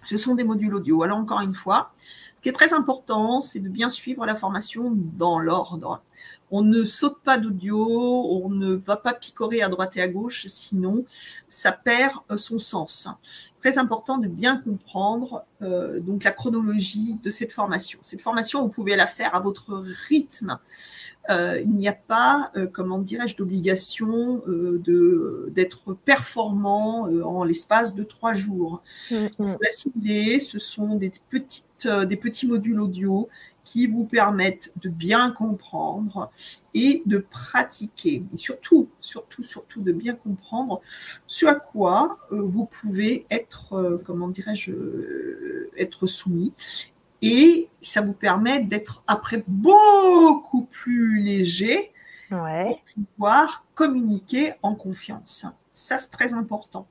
Ce sont des modules audio. Alors, encore une fois, ce qui est très important, c'est de bien suivre la formation dans l'ordre. On ne saute pas d'audio, on ne va pas picorer à droite et à gauche, sinon ça perd euh, son sens. Très important de bien comprendre euh, donc la chronologie de cette formation. Cette formation, vous pouvez la faire à votre rythme. Euh, il n'y a pas, comment dirais-je, d'obligation d'être performant en l'espace de trois jours. Mm ce sont des petites, des petits modules audio qui vous permettent de bien comprendre et de pratiquer. Et surtout, surtout, surtout de bien comprendre ce à quoi euh, vous pouvez être, euh, comment dirais-je, euh, être soumis. Et ça vous permet d'être après beaucoup plus léger pour pouvoir communiquer en confiance. Ça, c'est très important.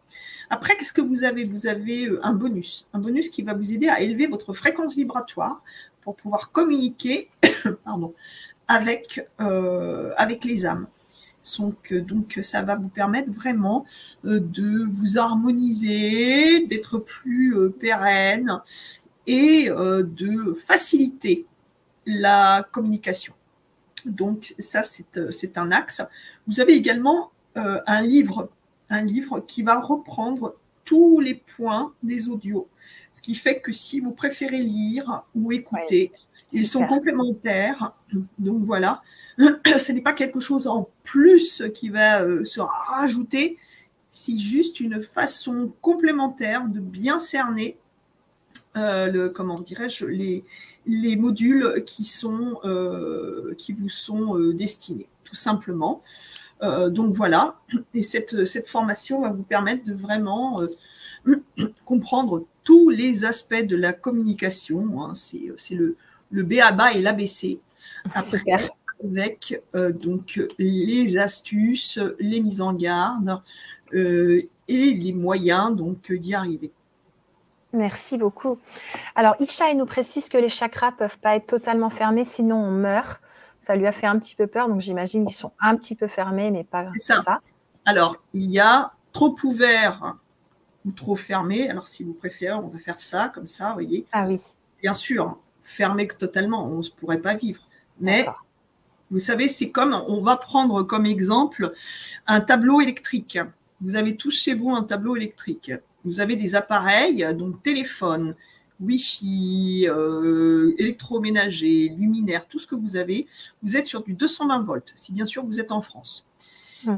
Après, qu'est-ce que vous avez? Vous avez un bonus, un bonus qui va vous aider à élever votre fréquence vibratoire pour pouvoir communiquer pardon, avec, euh, avec les âmes. Donc, donc, ça va vous permettre vraiment euh, de vous harmoniser, d'être plus euh, pérenne et de faciliter la communication. Donc ça, c'est un axe. Vous avez également un livre, un livre qui va reprendre tous les points des audios ce qui fait que si vous préférez lire ou écouter, ils sont complémentaires. Donc voilà, ce n'est pas quelque chose en plus qui va euh, se rajouter, c'est juste une façon complémentaire de bien cerner euh, le, comment dirais-je, les, les modules qui, sont, euh, qui vous sont destinés, tout simplement. donc voilà, et cette, cette, formation va vous permettre de vraiment comprendre tous les aspects de la communication. Hein. C'est le, le BABA et l'ABC. Avec euh, donc les astuces, les mises en garde euh, et les moyens donc d'y arriver. Merci beaucoup. Alors, Isha nous précise que les chakras ne peuvent pas être totalement fermés, sinon on meurt. Ça lui a fait un petit peu peur, donc j'imagine qu'ils sont un petit peu fermés, mais pas ça. ça. Alors, il y a trop ouvert ou trop fermé. Alors, si vous préférez, on va faire ça, comme ça, vous voyez. Ah oui. Bien sûr, fermé totalement, on ne pourrait pas vivre. Mais vous savez, c'est comme, on va prendre comme exemple un tableau électrique. Vous avez tous chez vous un tableau électrique. Vous avez des appareils, donc téléphone, Wi-Fi, euh, électroménager, luminaire, tout ce que vous avez. Vous êtes sur du 220 volts, si bien sûr vous êtes en France.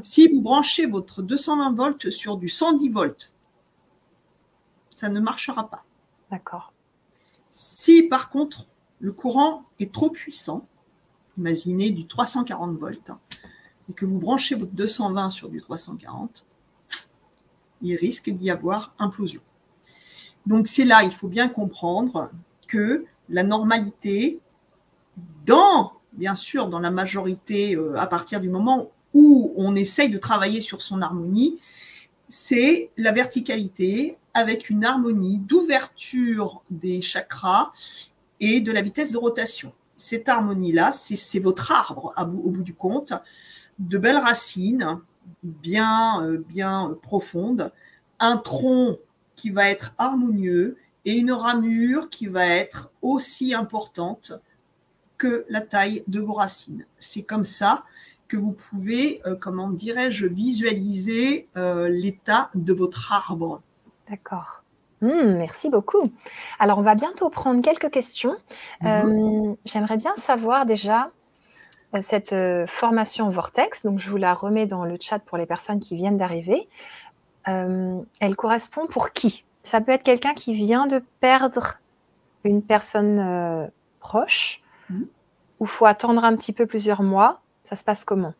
Si vous branchez votre 220 volts sur du 110 volts, ça ne marchera pas. D'accord. Si par contre le courant est trop puissant, imaginez du 340 volts, et que vous branchez votre 220 sur du 340, il risque d'y avoir implosion. Donc c'est là, il faut bien comprendre que la normalité, dans, bien sûr, dans la majorité, euh, à partir du moment où on essaye de travailler sur son harmonie, c'est la verticalité avec une harmonie d'ouverture des chakras et de la vitesse de rotation. Cette harmonie-là, c'est votre arbre au bout du compte, de belles racines, bien, euh, bien profondes, un tronc qui va être harmonieux et une ramure qui va être aussi importante que la taille de vos racines. C'est comme ça que vous pouvez, euh, comment dirais-je, visualiser euh, l'état de votre arbre. D'accord. Hmm, merci beaucoup. Alors, on va bientôt prendre quelques questions. Mhm. J'aimerais bien savoir déjà cette formation Vortex. Donc, je vous la remets dans le chat pour les personnes qui viennent d'arriver. Euh, elle correspond pour qui? Ça peut être quelqu'un qui vient de perdre une personne euh, proche, mmh. ou faut attendre un petit peu plusieurs mois. Ça se passe comment?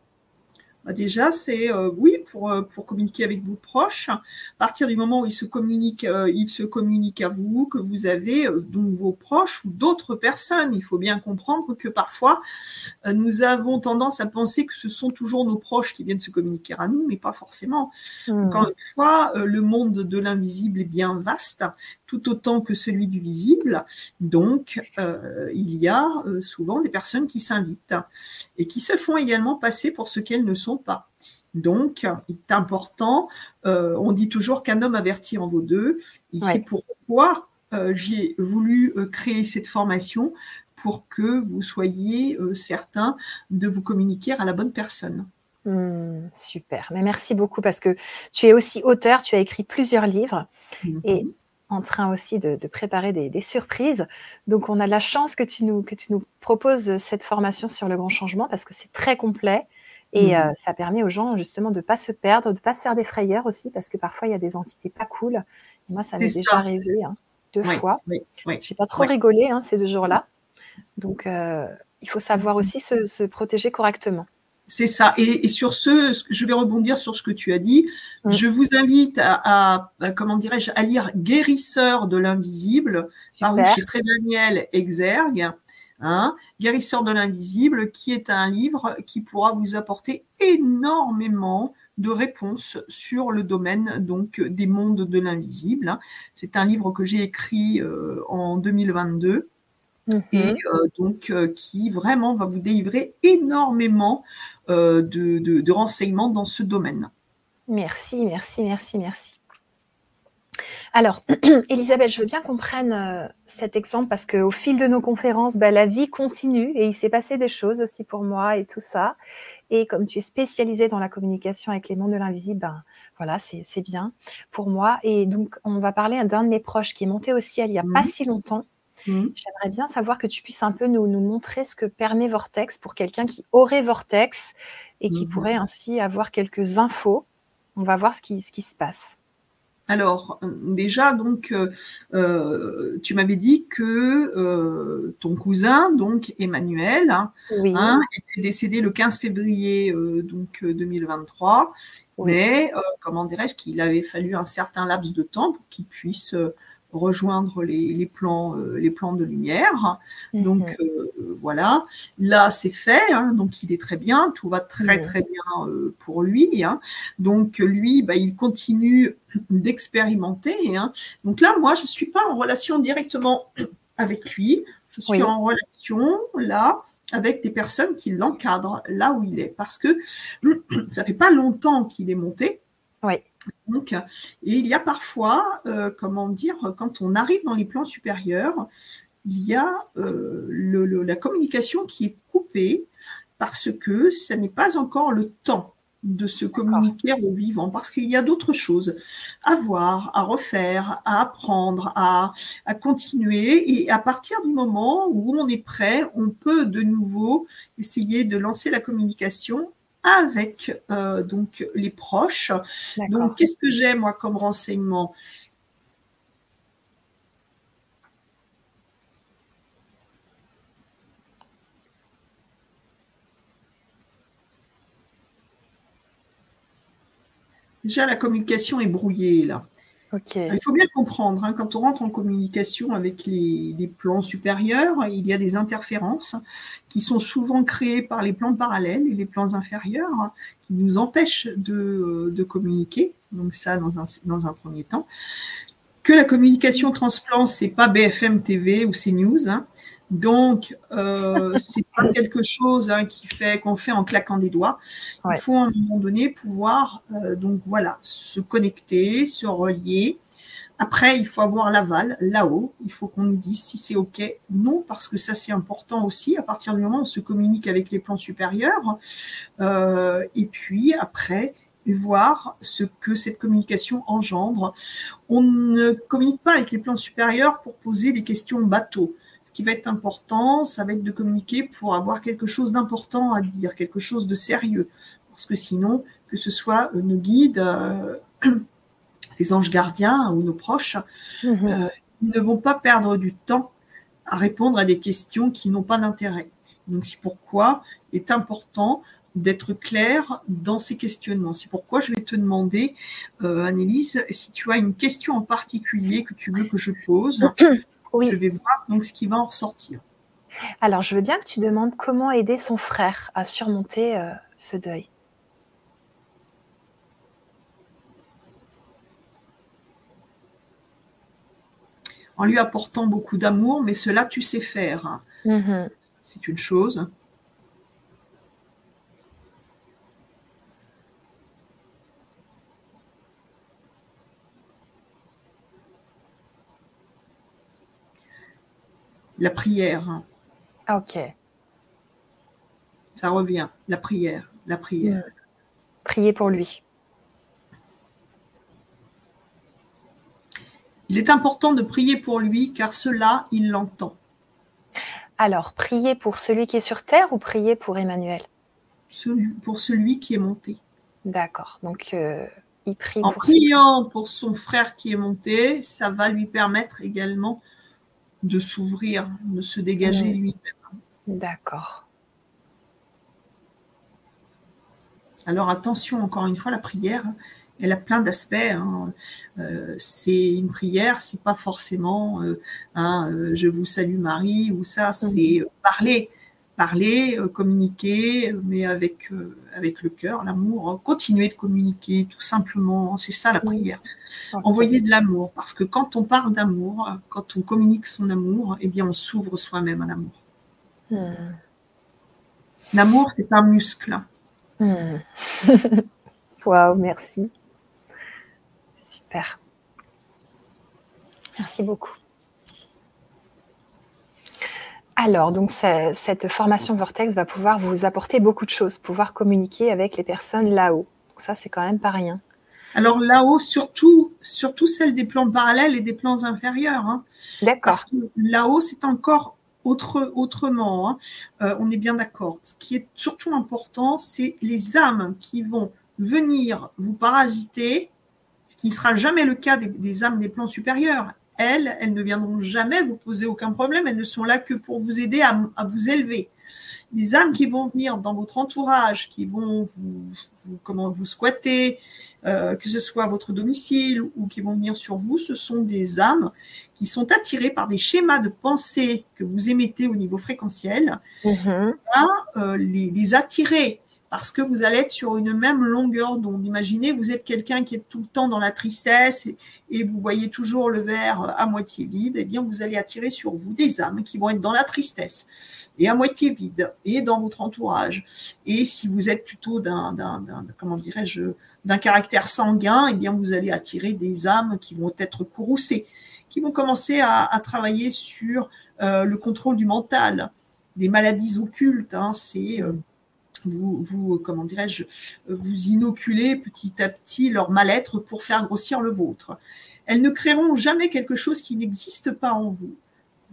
Déjà, c'est euh, oui pour, euh, pour communiquer avec vos proches. À partir du moment où ils se communiquent, euh, ils se communiquent à vous, que vous avez donc vos proches ou d'autres personnes. Il faut bien comprendre que parfois nous avons tendance à penser que ce sont toujours nos proches qui viennent se communiquer à nous, mais pas forcément. Hmm. Encore une fois, le monde de l'invisible est bien vaste tout autant que celui du visible. Donc, euh, il y a euh, souvent des personnes qui s'invitent et qui se font également passer pour ce qu'elles ne sont pas. Donc, il est important, euh, on dit toujours qu'un homme averti en vaut deux, et c'est pourquoi j'ai voulu créer cette formation pour que vous soyez certains de vous communiquer à la bonne personne. Hmm, super, mais merci beaucoup parce que tu es aussi auteur, tu as écrit plusieurs livres et mhm en train aussi de, préparer des, surprises. Donc, on a la chance que tu, nous, que tu nous proposes cette formation sur le grand changement parce que c'est très complet et mmh. euh, ça permet aux gens justement de ne pas se perdre, de ne pas se faire des frayeurs aussi parce que parfois il y a des entités pas cool. Et moi, ça m'est déjà arrivé hein, deux fois. Je n'ai pas trop rigolé hein, ces deux jours-là. Donc, euh, il faut savoir mmh. aussi se protéger correctement. C'est ça. Et, sur ce, je vais rebondir sur ce que tu as dit. Je vous invite à, comment dirais-je, à lire Guérisseur de l'invisible, par chez Très Daniel Exergue. Hein, Guérisseur de l'invisible, qui est un livre qui pourra vous apporter énormément de réponses sur le domaine donc des mondes de l'invisible. C'est un livre que j'ai écrit euh, en 2022 et mhm. euh, donc euh, qui vraiment va vous délivrer énormément euh, de, renseignements dans ce domaine. Merci, merci, merci, merci. Alors, Elisabeth, je veux bien qu'on prenne cet exemple parce qu'au fil de nos conférences, bah, la vie continue et il s'est passé des choses aussi pour moi et tout ça. Et comme tu es spécialisée dans la communication avec les mondes de l'invisible, ben voilà, c'est bien pour moi. Et donc, on va parler d'un de mes proches qui est monté au ciel il n'y a pas mhm. si longtemps Mmh. J'aimerais bien savoir que tu puisses un peu nous, montrer ce que permet Vortex pour quelqu'un qui aurait Vortex et qui mmh. pourrait ainsi avoir quelques infos. On va voir ce qui, ce qui se passe. Alors, euh, déjà, donc, euh, euh, tu m'avais dit que ton cousin, donc Emmanuel, hein, hein, était décédé le 15 février donc 2023, mais comment dirais-je qu'il avait fallu un certain laps de temps pour qu'il puisse rejoindre les, plans, euh, les plans de lumière. Mhm. Donc euh, voilà, là c'est fait, hein, donc il est très bien, tout va très très bien euh, pour lui. Hein. Donc lui, bah, il continue d'expérimenter. Hein. Donc là, moi, je suis pas en relation directement avec lui, je suis en relation là avec des personnes qui l'encadrent là où il est, parce que ça fait pas longtemps qu'il est monté. Oui. Donc, et il y a parfois, euh, comment dire, quand on arrive dans les plans supérieurs, il y a euh, la communication qui est coupée parce que ce n'est pas encore le temps de se communiquer au vivant, parce qu'il y a d'autres choses à voir, à refaire, à apprendre, à, à, continuer. Et à partir du moment où on est prêt, on peut de nouveau essayer de lancer la communication avec euh, donc les proches. Donc, qu'est-ce que j'ai moi comme renseignement? Déjà, la communication est brouillée là. Il faut bien comprendre, hein, quand on rentre en communication avec les, plans supérieurs, il y a des interférences qui sont souvent créées par les plans parallèles et les plans inférieurs hein, qui nous empêchent de, communiquer. Donc ça, dans un, dans un premier temps. Que la communication transplant, c'est pas BFM TV ou CNews. Hein. Donc, euh, c'est pas quelque chose hein, qui fait qu'on fait en claquant des doigts. Il faut à un moment donné pouvoir, euh, donc voilà, se connecter, se relier. Après, il faut avoir l'aval là-haut. Il faut qu'on nous dise si c'est OK. Non, parce que ça, c'est important aussi. À partir du moment où on se communique avec les plans supérieurs. Euh, et puis, après, voir ce que cette communication engendre. On ne communique pas avec les plans supérieurs pour poser des questions bateau qui va être important, ça va être de communiquer pour avoir quelque chose d'important à dire, quelque chose de sérieux. Parce que sinon, que ce soit euh, nos guides, euh, les anges gardiens ou nos proches, mhm. euh, ils ne vont pas perdre du temps à répondre à des questions qui n'ont pas d'intérêt. Donc c'est pourquoi il est important d'être clair dans ces questionnements. C'est pourquoi je vais te demander, euh, Annelise, si tu as une question en particulier que tu veux que je pose. Je vais voir donc ce qui va en ressortir. Alors, je veux bien que tu demandes comment aider son frère à surmonter euh, ce deuil. En lui apportant beaucoup d'amour, mais cela tu sais faire. Mm-hmm. C'est une chose. La prière. Ah, ok. Ça revient. La prière. La prière. Mm. Prier pour lui. Il est important de prier pour lui car cela, il l'entend. Alors, prier pour celui qui est sur terre ou prier pour Emmanuel? Pour celui qui est monté. D'accord. Donc, euh, il prie en priant pour son frère qui est monté, ça va lui permettre également de s'ouvrir, de se dégager lui-même. D'accord. Alors attention, encore une fois, la prière, elle a plein d'aspects. Hein. Euh, c'est une prière, c'est pas forcément euh, un euh, je vous salue Marie ou ça, c'est parler parler, euh, communiquer, mais avec, euh, avec le cœur, l'amour, continuer de communiquer, tout simplement. C'est ça la prière. Envoyer de l'amour, parce que quand on parle d'amour, quand on communique son amour, eh bien, on s'ouvre soi-même à l'amour. Hmm. L'amour, c'est un muscle. Hmm. Waouh, merci. C'est super. Merci beaucoup. Alors, donc cette formation Vortex va pouvoir vous apporter beaucoup de choses, pouvoir communiquer avec les personnes là-haut. Ça, c'est quand même pas rien. Alors là-haut, surtout, surtout celle des plans parallèles et des plans inférieurs. Hein. D'accord. Parce que là-haut, c'est encore autre, autrement. Hein. Euh, on est bien d'accord. Ce qui est surtout important, c'est les âmes qui vont venir vous parasiter, ce qui ne sera jamais le cas des âmes des plans supérieurs elles, elles ne viendront jamais vous poser aucun problème. Elles ne sont là que pour vous aider à, vous élever. Les âmes qui vont venir dans votre entourage, qui vont vous, comment vous squatter, euh, que ce soit votre domicile ou qui vont venir sur vous, ce sont des âmes qui sont attirées par des schémas de pensée que vous émettez au niveau fréquentiel, mm-hmm. à euh, les, les attirer parce que vous allez être sur une même longueur d'onde. Imaginez, vous êtes quelqu'un qui est tout le temps dans la tristesse et, vous voyez toujours le verre à moitié vide, eh bien, vous allez attirer sur vous des âmes qui vont être dans la tristesse et à moitié vide et dans votre entourage. Et si vous êtes plutôt d'un, comment dirais-je, d'un caractère sanguin, eh bien, vous allez attirer des âmes qui vont être courroucées, qui vont commencer à, travailler sur euh, le contrôle du mental, des maladies occultes. Hein, c'est euh, vous, vous comment dirais-je, vous inoculez petit à petit leur mal-être pour faire grossir le vôtre. Elles ne créeront jamais quelque chose qui n'existe pas en vous,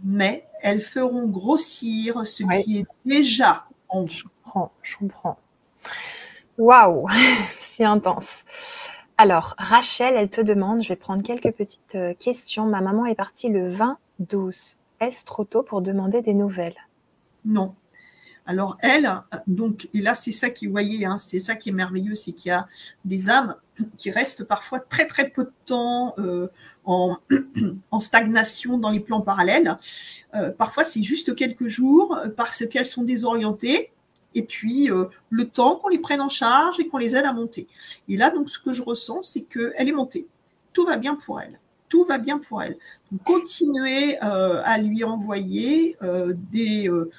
mais elles feront grossir ce qui est déjà en vous. Je comprends, je comprends. Waouh, c'est intense. Alors, Rachel, elle te demande, je vais prendre quelques petites euh, questions. Ma maman est partie le 20-12. Est-ce trop tôt pour demander des nouvelles? Non, Alors elle, donc, et là c'est ça qui, vous voyez, hein, c'est ça qui est merveilleux, c'est qu'il y a des âmes qui restent parfois très très peu de temps euh, en, stagnation dans les plans parallèles. Euh, parfois c'est juste quelques jours parce qu'elles sont désorientées. Et puis euh, le temps qu'on les prenne en charge et qu'on les aide à monter. Et là, donc, ce que je ressens, c'est qu'elle est montée. Tout va bien pour elle tout va bien pour elle. Donc, continuez euh, à lui envoyer euh, des, euh,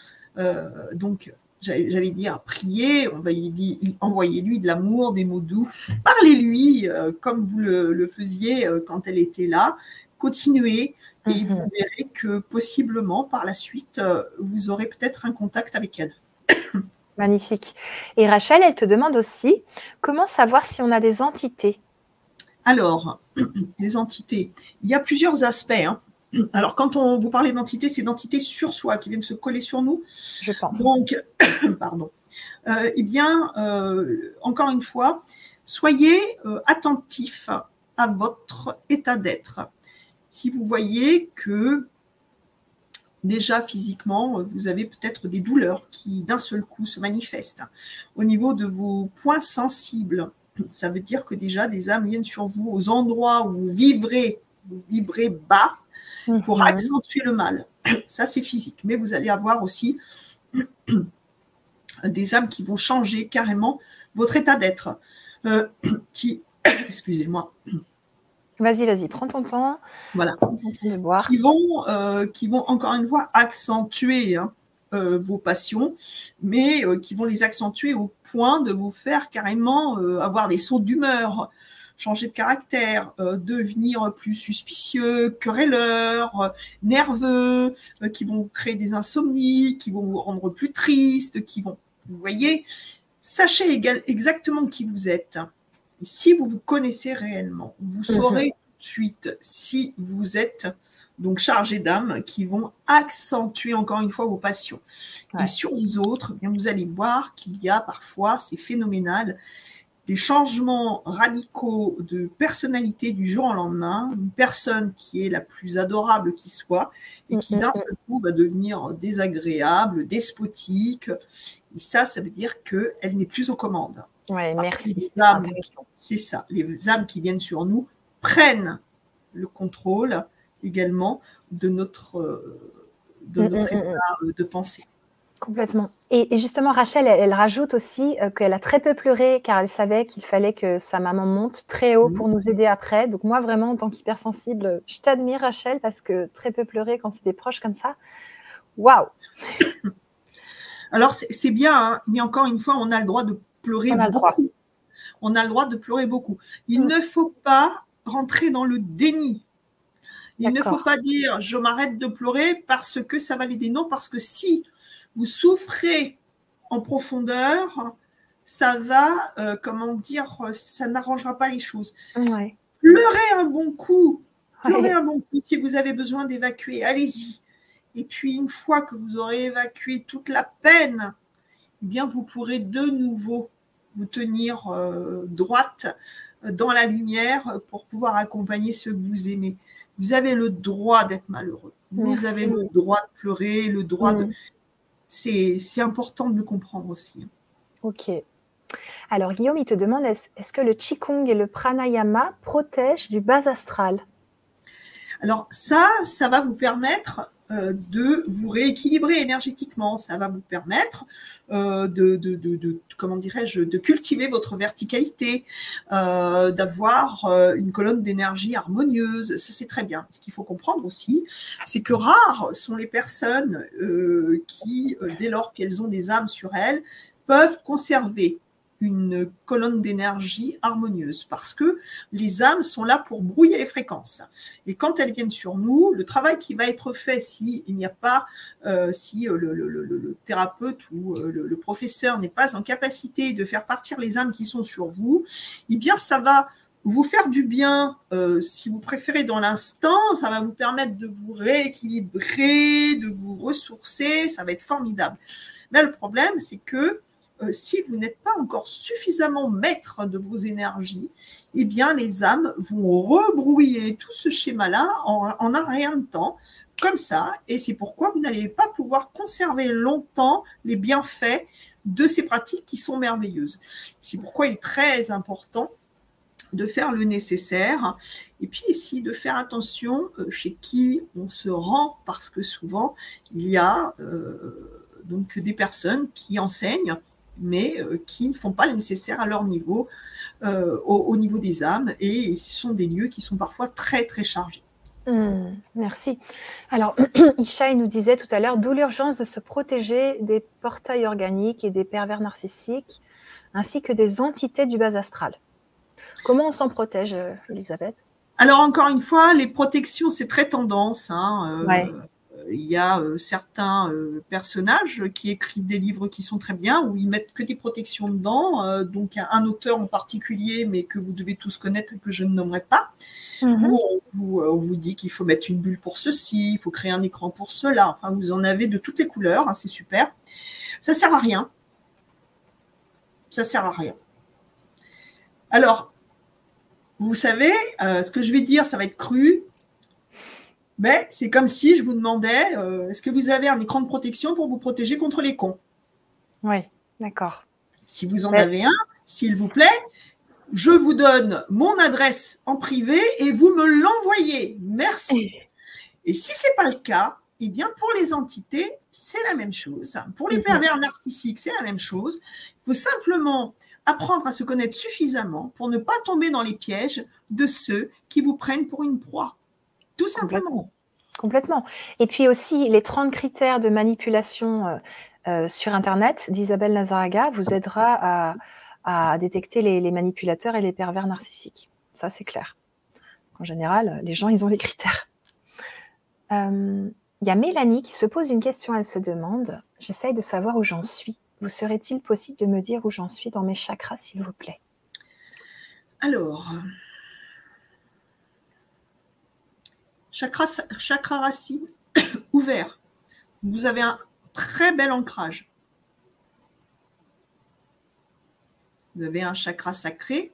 donc, j'allais dire, prier, on va lui, envoyer lui de l'amour, des mots doux, parlez-lui euh, comme vous le, faisiez euh, quand elle était là, continuez et vous mhm. verrez que possiblement par la suite, vous aurez peut-être un contact avec elle. Magnifique. Et Rachel, elle te demande aussi comment savoir si on a des entités? Alors, les entités, il y a plusieurs aspects. Hein. Alors, quand on vous parlez d'entité, c'est d'entités sur soi qui viennent se coller sur nous. Je pense. Donc, pardon. Euh, eh bien, euh, encore une fois, soyez euh, attentifs à votre état d'être. Si vous voyez que déjà physiquement, vous avez peut-être des douleurs qui d'un seul coup se manifestent au niveau de vos points sensibles, ça veut dire que déjà des âmes viennent sur vous aux endroits où vous vibrez, vous vibrez bas, pour accentuer le mal. Ça, c'est physique. Mais vous allez avoir aussi des âmes qui vont changer carrément votre état d'être. Euh, qui, excusez-moi. Vas-y, vas-y, prends ton temps. Voilà. Prends ton temps de boire. Qui vont, euh, qui vont encore une fois accentuer hein, euh, vos passions, mais qui vont les accentuer au point de vous faire carrément avoir des sauts d'humeur, changer de caractère, euh, devenir plus suspicieux, querelleur, euh, nerveux, euh, qui vont créer des insomnies, qui vont vous rendre plus triste, qui vont, vous voyez, sachez exactement qui vous êtes. Et si vous vous connaissez réellement, vous mhm. saurez tout de suite si vous êtes donc chargé d'âme qui vont accentuer encore une fois vos passions. Et sur les autres, eh bien, vous allez voir qu'il y a parfois, c'est phénoménal, des changements radicaux de personnalité du jour au lendemain, une personne qui est la plus adorable qui soit et qui d'un seul coup va devenir désagréable, despotique. Et ça, ça veut dire qu'elle n'est plus aux commandes. Oui, merci. C'est ça. Les âmes qui viennent sur nous prennent le contrôle également de notre, de notre état de pensée. Complètement. Et, justement, Rachel, elle, rajoute aussi euh, qu'elle a très peu pleuré car elle savait qu'il fallait que sa maman monte très haut pour nous aider après. Donc moi, vraiment, en tant qu'hypersensible, je t'admire, Rachel, parce que très peu pleurer quand c'est des proches comme ça, waouh Alors, c'est bien, hein, mais encore une fois, on a le droit de pleurer on a beaucoup. Le droit. On a le droit de pleurer beaucoup. Il mm. ne faut pas rentrer dans le déni. Il ne faut pas dire je m'arrête de pleurer parce que ça va l'aider. Non, parce que si vous souffrez en profondeur, ça va, euh, comment dire, ça n'arrangera pas les choses. Pleurez un bon coup. Pleurez un bon coup si vous avez besoin d'évacuer. Allez-y. Et puis, une fois que vous aurez évacué toute la peine, eh bien, vous pourrez de nouveau vous tenir euh, droite dans la lumière pour pouvoir accompagner ceux que vous aimez. Vous avez le droit d'être malheureux. Vous avez le droit de pleurer, le droit de. C'est important de le comprendre aussi. Ok. Alors Guillaume, il te demande, est-ce que le Qigong et le Pranayama protègent du bas astral? Alors ça, ça va vous permettre euh, de vous rééquilibrer énergétiquement. Ça va vous permettre euh, de, comment dirais-je, de cultiver votre verticalité, euh, d'avoir une colonne d'énergie harmonieuse. Ça, c'est très bien. Ce qu'il faut comprendre aussi, c'est que rares sont les personnes qui, dès lors qu'elles ont des âmes sur elles, peuvent conserver une colonne d'énergie harmonieuse parce que les âmes sont là pour brouiller les fréquences. Et quand elles viennent sur nous, le travail qui va être fait si il n'y a pas, euh, si euh, le, thérapeute ou euh, le, professeur n'est pas en capacité de faire partir les âmes qui sont sur vous, eh bien ça va vous faire du bien, si vous préférez, dans l'instant, ça va vous permettre de vous rééquilibrer, de vous ressourcer, ça va être formidable. Mais le problème, c'est que euh, si vous n'êtes pas encore suffisamment maître de vos énergies, eh bien, les âmes vont rebrouiller tout ce schéma-là en, un rien de temps comme ça, et c'est pourquoi vous n'allez pas pouvoir conserver longtemps les bienfaits de ces pratiques qui sont merveilleuses. C'est pourquoi il est très important de faire le nécessaire et puis ici de faire attention euh, chez qui on se rend parce que souvent il y a euh, donc des personnes qui enseignent mais euh, qui ne font pas le nécessaire à leur niveau au, niveau des âmes et ce sont des lieux qui sont parfois très très chargés. Hmm, merci. Alors, Isha nous disait tout à l'heure, d'où l'urgence de se protéger des portails organiques et des pervers narcissiques, ainsi que des entités du bas astral. Comment on s'en protège, euh, Elisabeth? Alors, encore une fois, les protections, c'est très tendance. Hein, euh, il y a euh, certains personnages qui écrivent des livres qui sont très bien, où ils mettent que des protections dedans, donc un auteur en particulier, mais que vous devez tous connaître et que je ne nommerai pas, mhm. où on vous, dit qu'il faut mettre une bulle pour ceci, il faut créer un écran pour cela, enfin vous en avez de toutes les couleurs, hein, c'est super. Ça sert à rien. Ça sert à rien. Alors, vous savez, euh, ce que je vais dire, ça va être cru, mais c'est comme si je vous demandais euh, est-ce que vous avez un écran de protection pour vous protéger contre les cons? Oui, d'accord. Si vous en avez un, s'il vous plaît, je vous donne mon adresse en privé et vous me l'envoyez. Merci. Et si ce n'est pas le cas, eh bien, pour les entités, c'est la même chose. Pour les mhm. pervers narcissiques, c'est la même chose. Il faut simplement apprendre à se connaître suffisamment pour ne pas tomber dans les pièges de ceux qui vous prennent pour une proie. Tout simplement. Complètement. Et puis aussi, les 30 critères de manipulation euh, euh, sur Internet d'Isabelle Nazaraga vous aidera à, détecter les, manipulateurs et les pervers narcissiques. Ça, c'est clair. En général, les gens, ils ont les critères. Euh, il y a Mélanie qui se pose une question, elle se demande, j'essaye de savoir où j'en suis. Vous serait-il possible de me dire où j'en suis dans mes chakras, s'il vous plaît? Alors, chakra, chakra racine ouvert. Vous avez un très bel ancrage. Vous avez un chakra sacré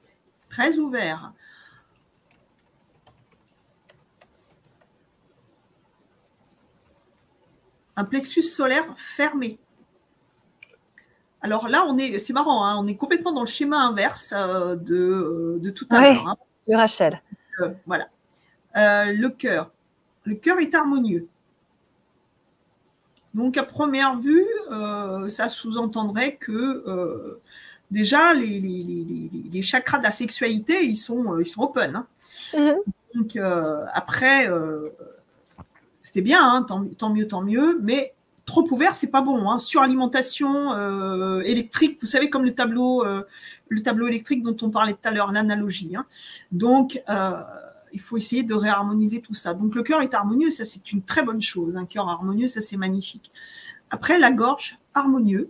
très ouvert. Un plexus solaire fermé. Alors là, on est, c'est marrant, hein, on est complètement dans le schéma inverse euh, euh, de, tout à l'heure. Hein. De Rachel. Euh, voilà. le cœur. Le cœur est harmonieux. Donc à première vue, ça sous-entendrait que déjà les, chakras de la sexualité, ils sont, ils sont open. Hein. Mm-hmm. Donc après, c'était bien, tant, mieux, tant mieux, mais trop ouvert, c'est pas bon. Hein. Suralimentation euh, électrique, vous savez, comme le tableau, euh, le tableau électrique dont on parlait tout à l'heure, l'analogie. Hein. Donc, euh, il faut essayer de réharmoniser tout ça. Donc, le cœur est harmonieux, ça c'est une très bonne chose. Un cœur harmonieux, ça c'est magnifique. Après, la gorge harmonieux.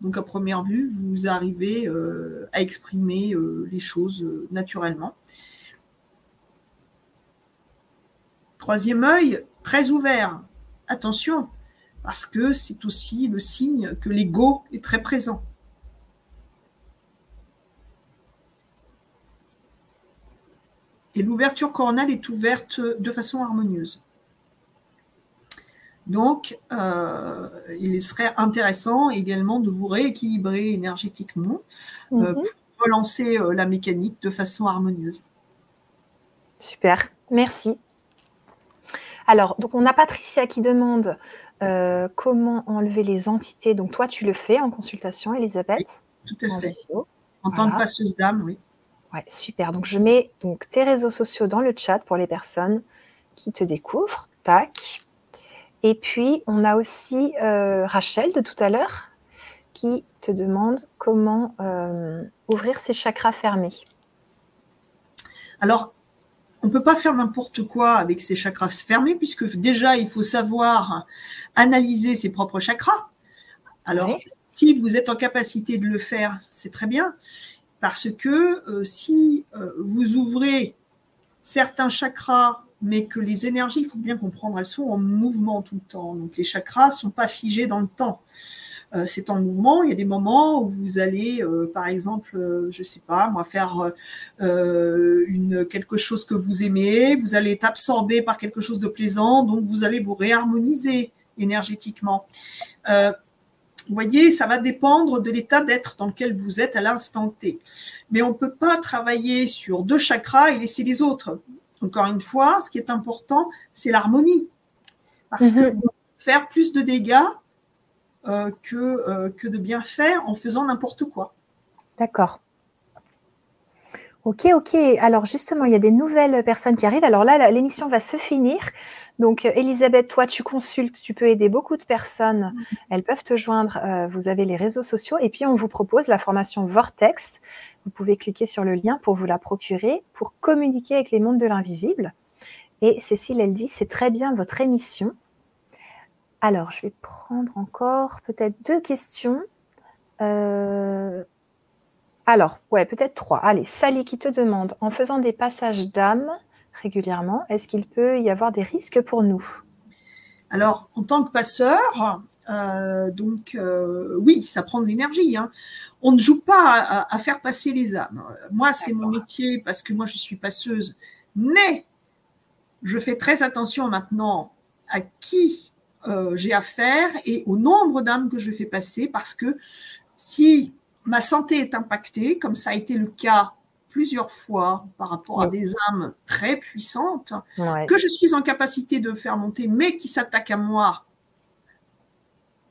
Donc, à première vue, vous arrivez à exprimer les choses naturellement. Troisième œil, très ouvert. Attention, parce que c'est aussi le signe que l'ego est très présent. Et l'ouverture coronale est ouverte de façon harmonieuse. Donc, euh, il serait intéressant également de vous rééquilibrer énergétiquement euh, mhm. pour relancer euh, la mécanique de façon harmonieuse. Super, merci. Alors, donc on a Patricia qui demande comment enlever les entités. Donc toi, tu le fais en consultation, Elisabeth Tout à fait. En tant que passeuse d'âme, oui. Ouais, super. Donc je mets donc tes réseaux sociaux dans le chat pour les personnes qui te découvrent. Tac. Et puis on a aussi euh, Rachel de tout à l'heure qui te demande comment euh, ouvrir ses chakras fermés. Alors, on ne peut pas faire n'importe quoi avec ses chakras fermés, puisque déjà, il faut savoir analyser ses propres chakras. Alors, si vous êtes en capacité de le faire, c'est très bien, parce que euh, si euh, vous ouvrez certains chakras, mais que les énergies, il faut bien comprendre, elles sont en mouvement tout le temps. Donc, les chakras ne sont pas figés dans le temps. euh, c'est en mouvement. Il y a des moments où vous allez, par exemple, euh, je sais pas, moi, faire une quelque chose que vous aimez. Vous allez être absorbé par quelque chose de plaisant, donc vous allez vous réharmoniser énergétiquement. Vous voyez, ça va dépendre de l'état d'être dans lequel vous êtes à l'instant T. Mais on ne peut pas travailler sur deux chakras et laisser les autres. Encore une fois, ce qui est important, c'est l'harmonie. Parce que mhm. faire plus de dégâts euh, que, euh, que de bien faire en faisant n'importe quoi. D'accord. Ok, ok. Alors justement, il y a des nouvelles personnes qui arrivent. Alors là, l'émission va se finir. Donc, euh, Elisabeth, toi, tu consultes, tu peux aider beaucoup de personnes. Mhm. Elles peuvent te joindre. vous avez les réseaux sociaux. Et puis, on vous propose la formation Vortex. Vous pouvez cliquer sur le lien pour vous la procurer, pour communiquer avec les mondes de l'invisible. Et Cécile, elle dit, c'est très bien votre émission. Alors, je vais prendre encore peut-être deux questions. Euh, alors, ouais, peut-être trois. Allez, Sally qui te demande, en faisant des passages d'âme régulièrement, est-ce qu'il peut y avoir des risques pour nous? Alors, en tant que passeur, euh, donc euh, oui, ça prend de l'énergie. Hein. On ne joue pas à, faire passer les âmes. Moi, c'est mon métier parce que moi, je suis passeuse. Mais je fais très attention maintenant à qui euh, j'ai affaire et au nombre d'âmes que je fais passer parce que si ma santé est impactée, comme ça a été le cas plusieurs fois par rapport à des âmes très puissantes, que je suis en capacité de faire monter, mais qui s'attaquent à moi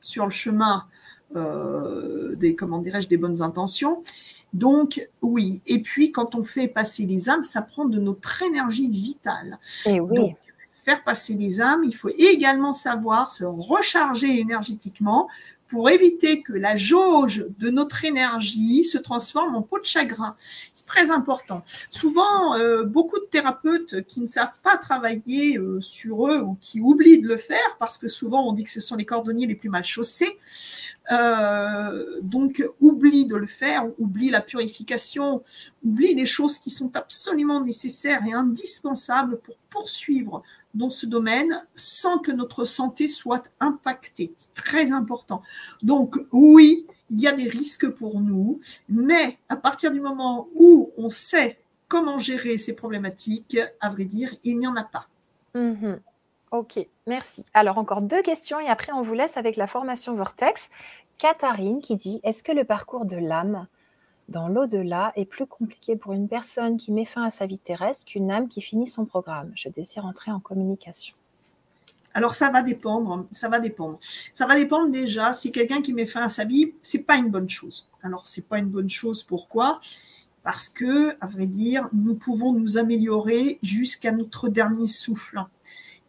sur le chemin euh, des, comment dirais-je, des bonnes intentions. Donc, oui. Et puis, quand on fait passer les âmes, ça prend de notre énergie vitale. Et oui faire passer les âmes, il faut également savoir se recharger énergétiquement pour éviter que la jauge de notre énergie se transforme en peau de chagrin. C'est très important. Souvent, euh, beaucoup de thérapeutes qui ne savent pas travailler euh, sur eux ou qui oublient de le faire, parce que souvent on dit que ce sont les cordonniers les plus mal chaussés, euh, donc oublie de le faire, oublie la purification, oublie les choses qui sont absolument nécessaires et indispensables pour poursuivre dans ce domaine sans que notre santé soit impactée. C'est très important. Donc oui, il y a des risques pour nous, mais à partir du moment où on sait comment gérer ces problématiques, à vrai dire, il n'y en a pas. Mhm. Ok, merci. Alors encore deux questions et après on vous laisse avec la formation Vortex. Katharine qui dit, est-ce que le parcours de l'âme dans l'au-delà est plus compliqué pour une personne qui met fin à sa vie terrestre qu'une âme qui finit son programme? Je désire entrer en communication. Alors ça va dépendre, ça va dépendre. Ça va dépendre déjà si quelqu'un qui met fin à sa vie, c'est pas une bonne chose. Alors c'est pas une bonne chose pourquoi? Parce que à vrai dire, nous pouvons nous améliorer jusqu'à notre dernier souffle.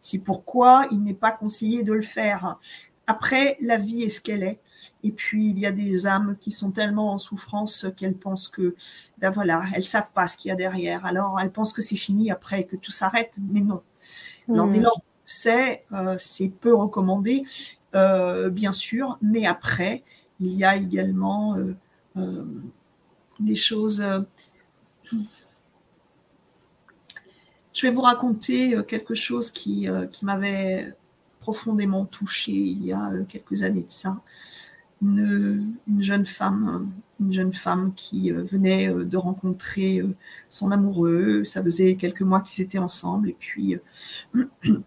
C'est pourquoi il n'est pas conseillé de le faire. Après, la vie est ce qu'elle est. Et puis, il y a des âmes qui sont tellement en souffrance qu'elles pensent que, ben voilà, elles savent pas ce qu'il y a derrière. Alors, elles pensent que c'est fini après, que tout s'arrête. Mais non. Alors, dès lors c'est, euh, c'est peu recommandé, euh, bien sûr. Mais après, il y a également euh, des choses. Je vais vous raconter euh, quelque chose qui, euh, qui m'avait profondément touchée il y a euh, quelques années de ça. Une, jeune femme, une jeune femme qui venait de rencontrer son amoureux. Ça faisait quelques mois qu'ils étaient ensemble et puis ils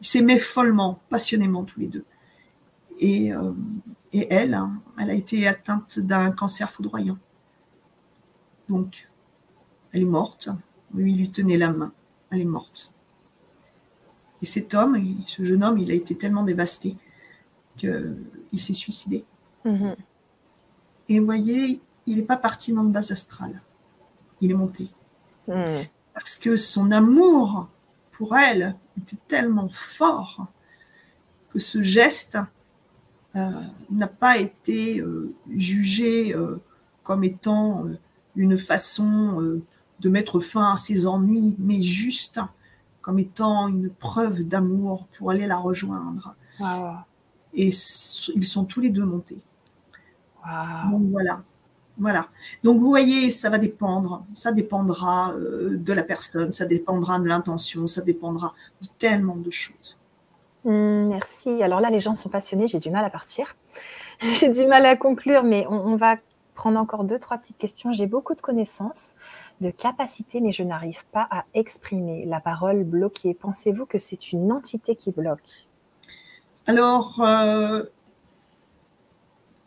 s'aimaient follement, passionnément tous les deux. Et, et elle, hein, elle a été atteinte d'un cancer foudroyant. Donc, elle est morte. Lui, il lui tenait la main elle est morte. Et cet homme, ce jeune homme, il a été tellement dévasté qu'il s'est suicidé. Mhm. Et vous voyez, il n'est pas parti dans le bas astral. Il est monté. Mhm. Parce que son amour pour elle était tellement fort que ce geste euh, n'a pas été euh, jugé euh, comme étant une façon de mettre fin à ses ennuis, mais juste comme étant une preuve d'amour pour aller la rejoindre. Et ils sont tous les deux montés. Donc voilà. Voilà. Donc vous voyez, ça va dépendre. Ça dépendra euh, de la personne, ça dépendra de l'intention, ça dépendra de tellement de choses. Hum, merci. Alors là, les gens sont passionnés, j'ai du mal à partir. j'ai du mal à conclure, mais on, va prendre encore deux, trois petites questions. J'ai beaucoup de connaissances, de capacités, mais je n'arrive pas à exprimer la parole bloquée. Pensez-vous que c'est une entité qui bloque? Alors, euh,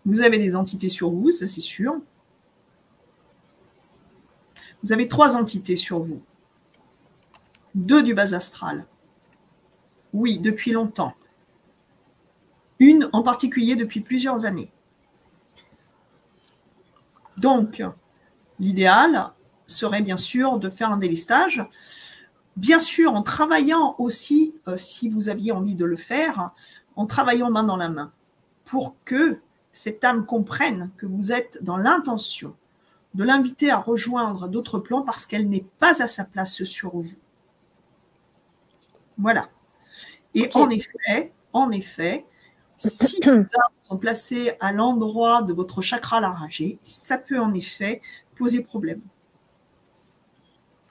vous avez des entités sur vous, ça c'est sûr. Vous avez trois entités sur vous. Deux du bas astral. Oui, depuis longtemps. Une en particulier depuis plusieurs années. Donc, l'idéal serait bien sûr de faire un délestage. Bien sûr, en travaillant aussi, euh, si vous aviez envie de le faire, en travaillant main dans la main, pour que cette âme comprenne que vous êtes dans l'intention de l'inviter à rejoindre d'autres plans parce qu'elle n'est pas à sa place sur vous. Voilà. Et en effet, en effet, si les âmes sont placées à l'endroit de votre chakra laragé, ça peut en effet poser problème.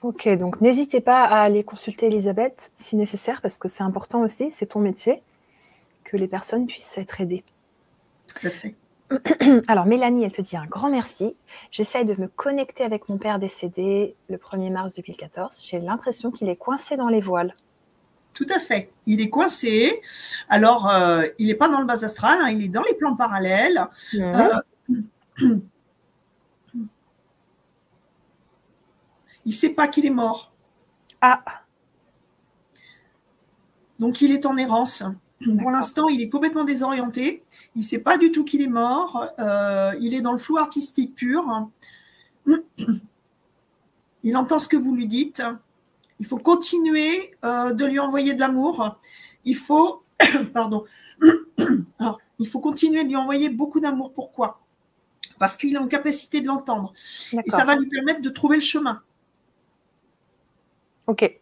Ok, donc n'hésitez pas à aller consulter Elisabeth si nécessaire, parce que c'est important aussi, c'est ton métier, que les personnes puissent être aidées. Tout à fait. Alors Mélanie, elle te dit un grand merci. J'essaye de me connecter avec mon père décédé le 1er mars 2014. J'ai l'impression qu'il est coincé dans les voiles. Tout à fait. Il est coincé. Alors, euh, il n'est pas dans le bas astral, hein, il est dans les plans parallèles. Euh, il ne sait pas qu'il est mort. Ah. Donc, il est en errance. Pour l'instant, il est complètement désorienté. Il ne sait pas du tout qu'il est mort. Euh, il est dans le flou artistique pur. Il entend ce que vous lui dites. Il faut continuer euh, de lui envoyer de l'amour. Il faut, pardon, il faut continuer de lui envoyer beaucoup d'amour. Pourquoi? Parce qu'il est en capacité de l'entendre. Et ça va lui permettre de trouver le chemin. Ok.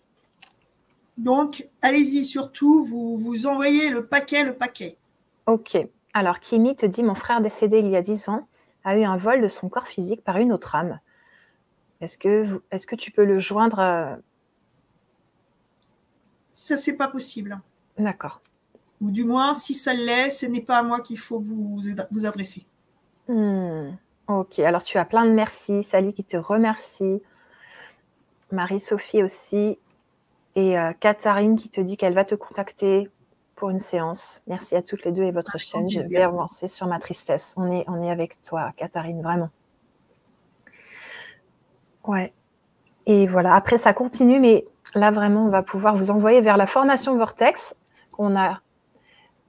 Donc, allez-y, surtout, vous, vous envoyez le paquet, le paquet. Ok. Alors, Kimi te dit Mon frère décédé il y a 10 ans a eu un vol de son corps physique par une autre âme. Est-ce que, est que tu peux le joindre euh, Ça, c'est pas possible. D'accord. Ou du moins, si ça l'est, ce n'est pas à moi qu'il faut vous, vous adresser. Hmm. Ok, alors tu as plein de merci. Sally qui te remercie. Marie-Sophie aussi. Et euh, Katharine qui te dit qu'elle va te contacter pour une séance. Merci à toutes les deux et votre chaîne. Je vais avancer sur ma tristesse. On est, on est avec toi, Katharine, vraiment. Ouais. Et voilà, après ça continue, mais là vraiment, on va pouvoir vous envoyer vers la formation Vortex qu'on a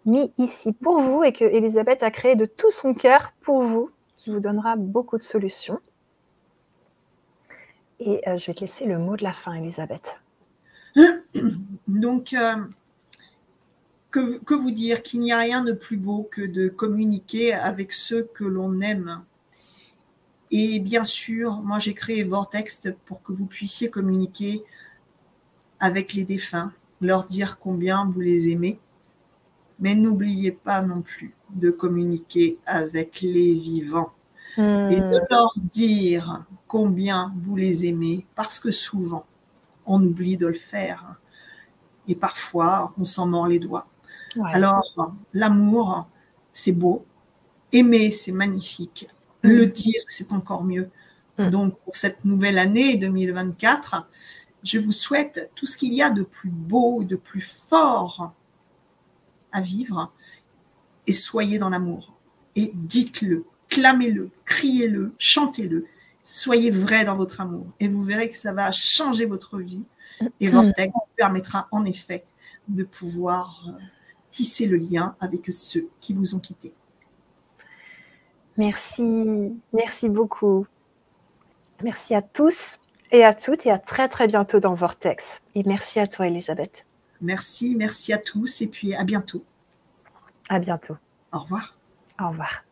mis ici pour vous et que Elisabeth a créé de tout son cœur pour vous, qui vous donnera beaucoup de solutions. Et euh, je vais te laisser le mot de la fin, Elisabeth. Donc, euh, que, vous dire Qu'il n'y a rien de plus beau que de communiquer avec ceux que l'on aime. Et bien sûr, moi j'ai créé Vortex pour que vous puissiez communiquer avec les défunts, leur dire combien vous les aimez. Mais n'oubliez pas non plus de communiquer avec les vivants et de hmm. leur dire combien vous les aimez, parce que souvent, on oublie de le faire. Et parfois, on s'en mord les doigts. Alors, l'amour, c'est beau. Aimer, c'est magnifique. Le dire, c'est encore mieux. Mm. Donc, pour cette nouvelle année 2024, je vous souhaite tout ce qu'il y a de plus beau, de plus fort à vivre. Et soyez dans l'amour. Et dites-le, clamez-le, criez-le, chantez-le. Soyez vrai dans votre amour. Et vous verrez que ça va changer votre vie. Et mm. votre texte vous permettra en effet de pouvoir tisser le lien avec ceux qui vous ont quitté. Merci, merci beaucoup. Merci à tous et à toutes et à très très bientôt dans Vortex. Et merci à toi Elisabeth. Merci, merci à tous et puis à bientôt. À bientôt. Au revoir. Au revoir.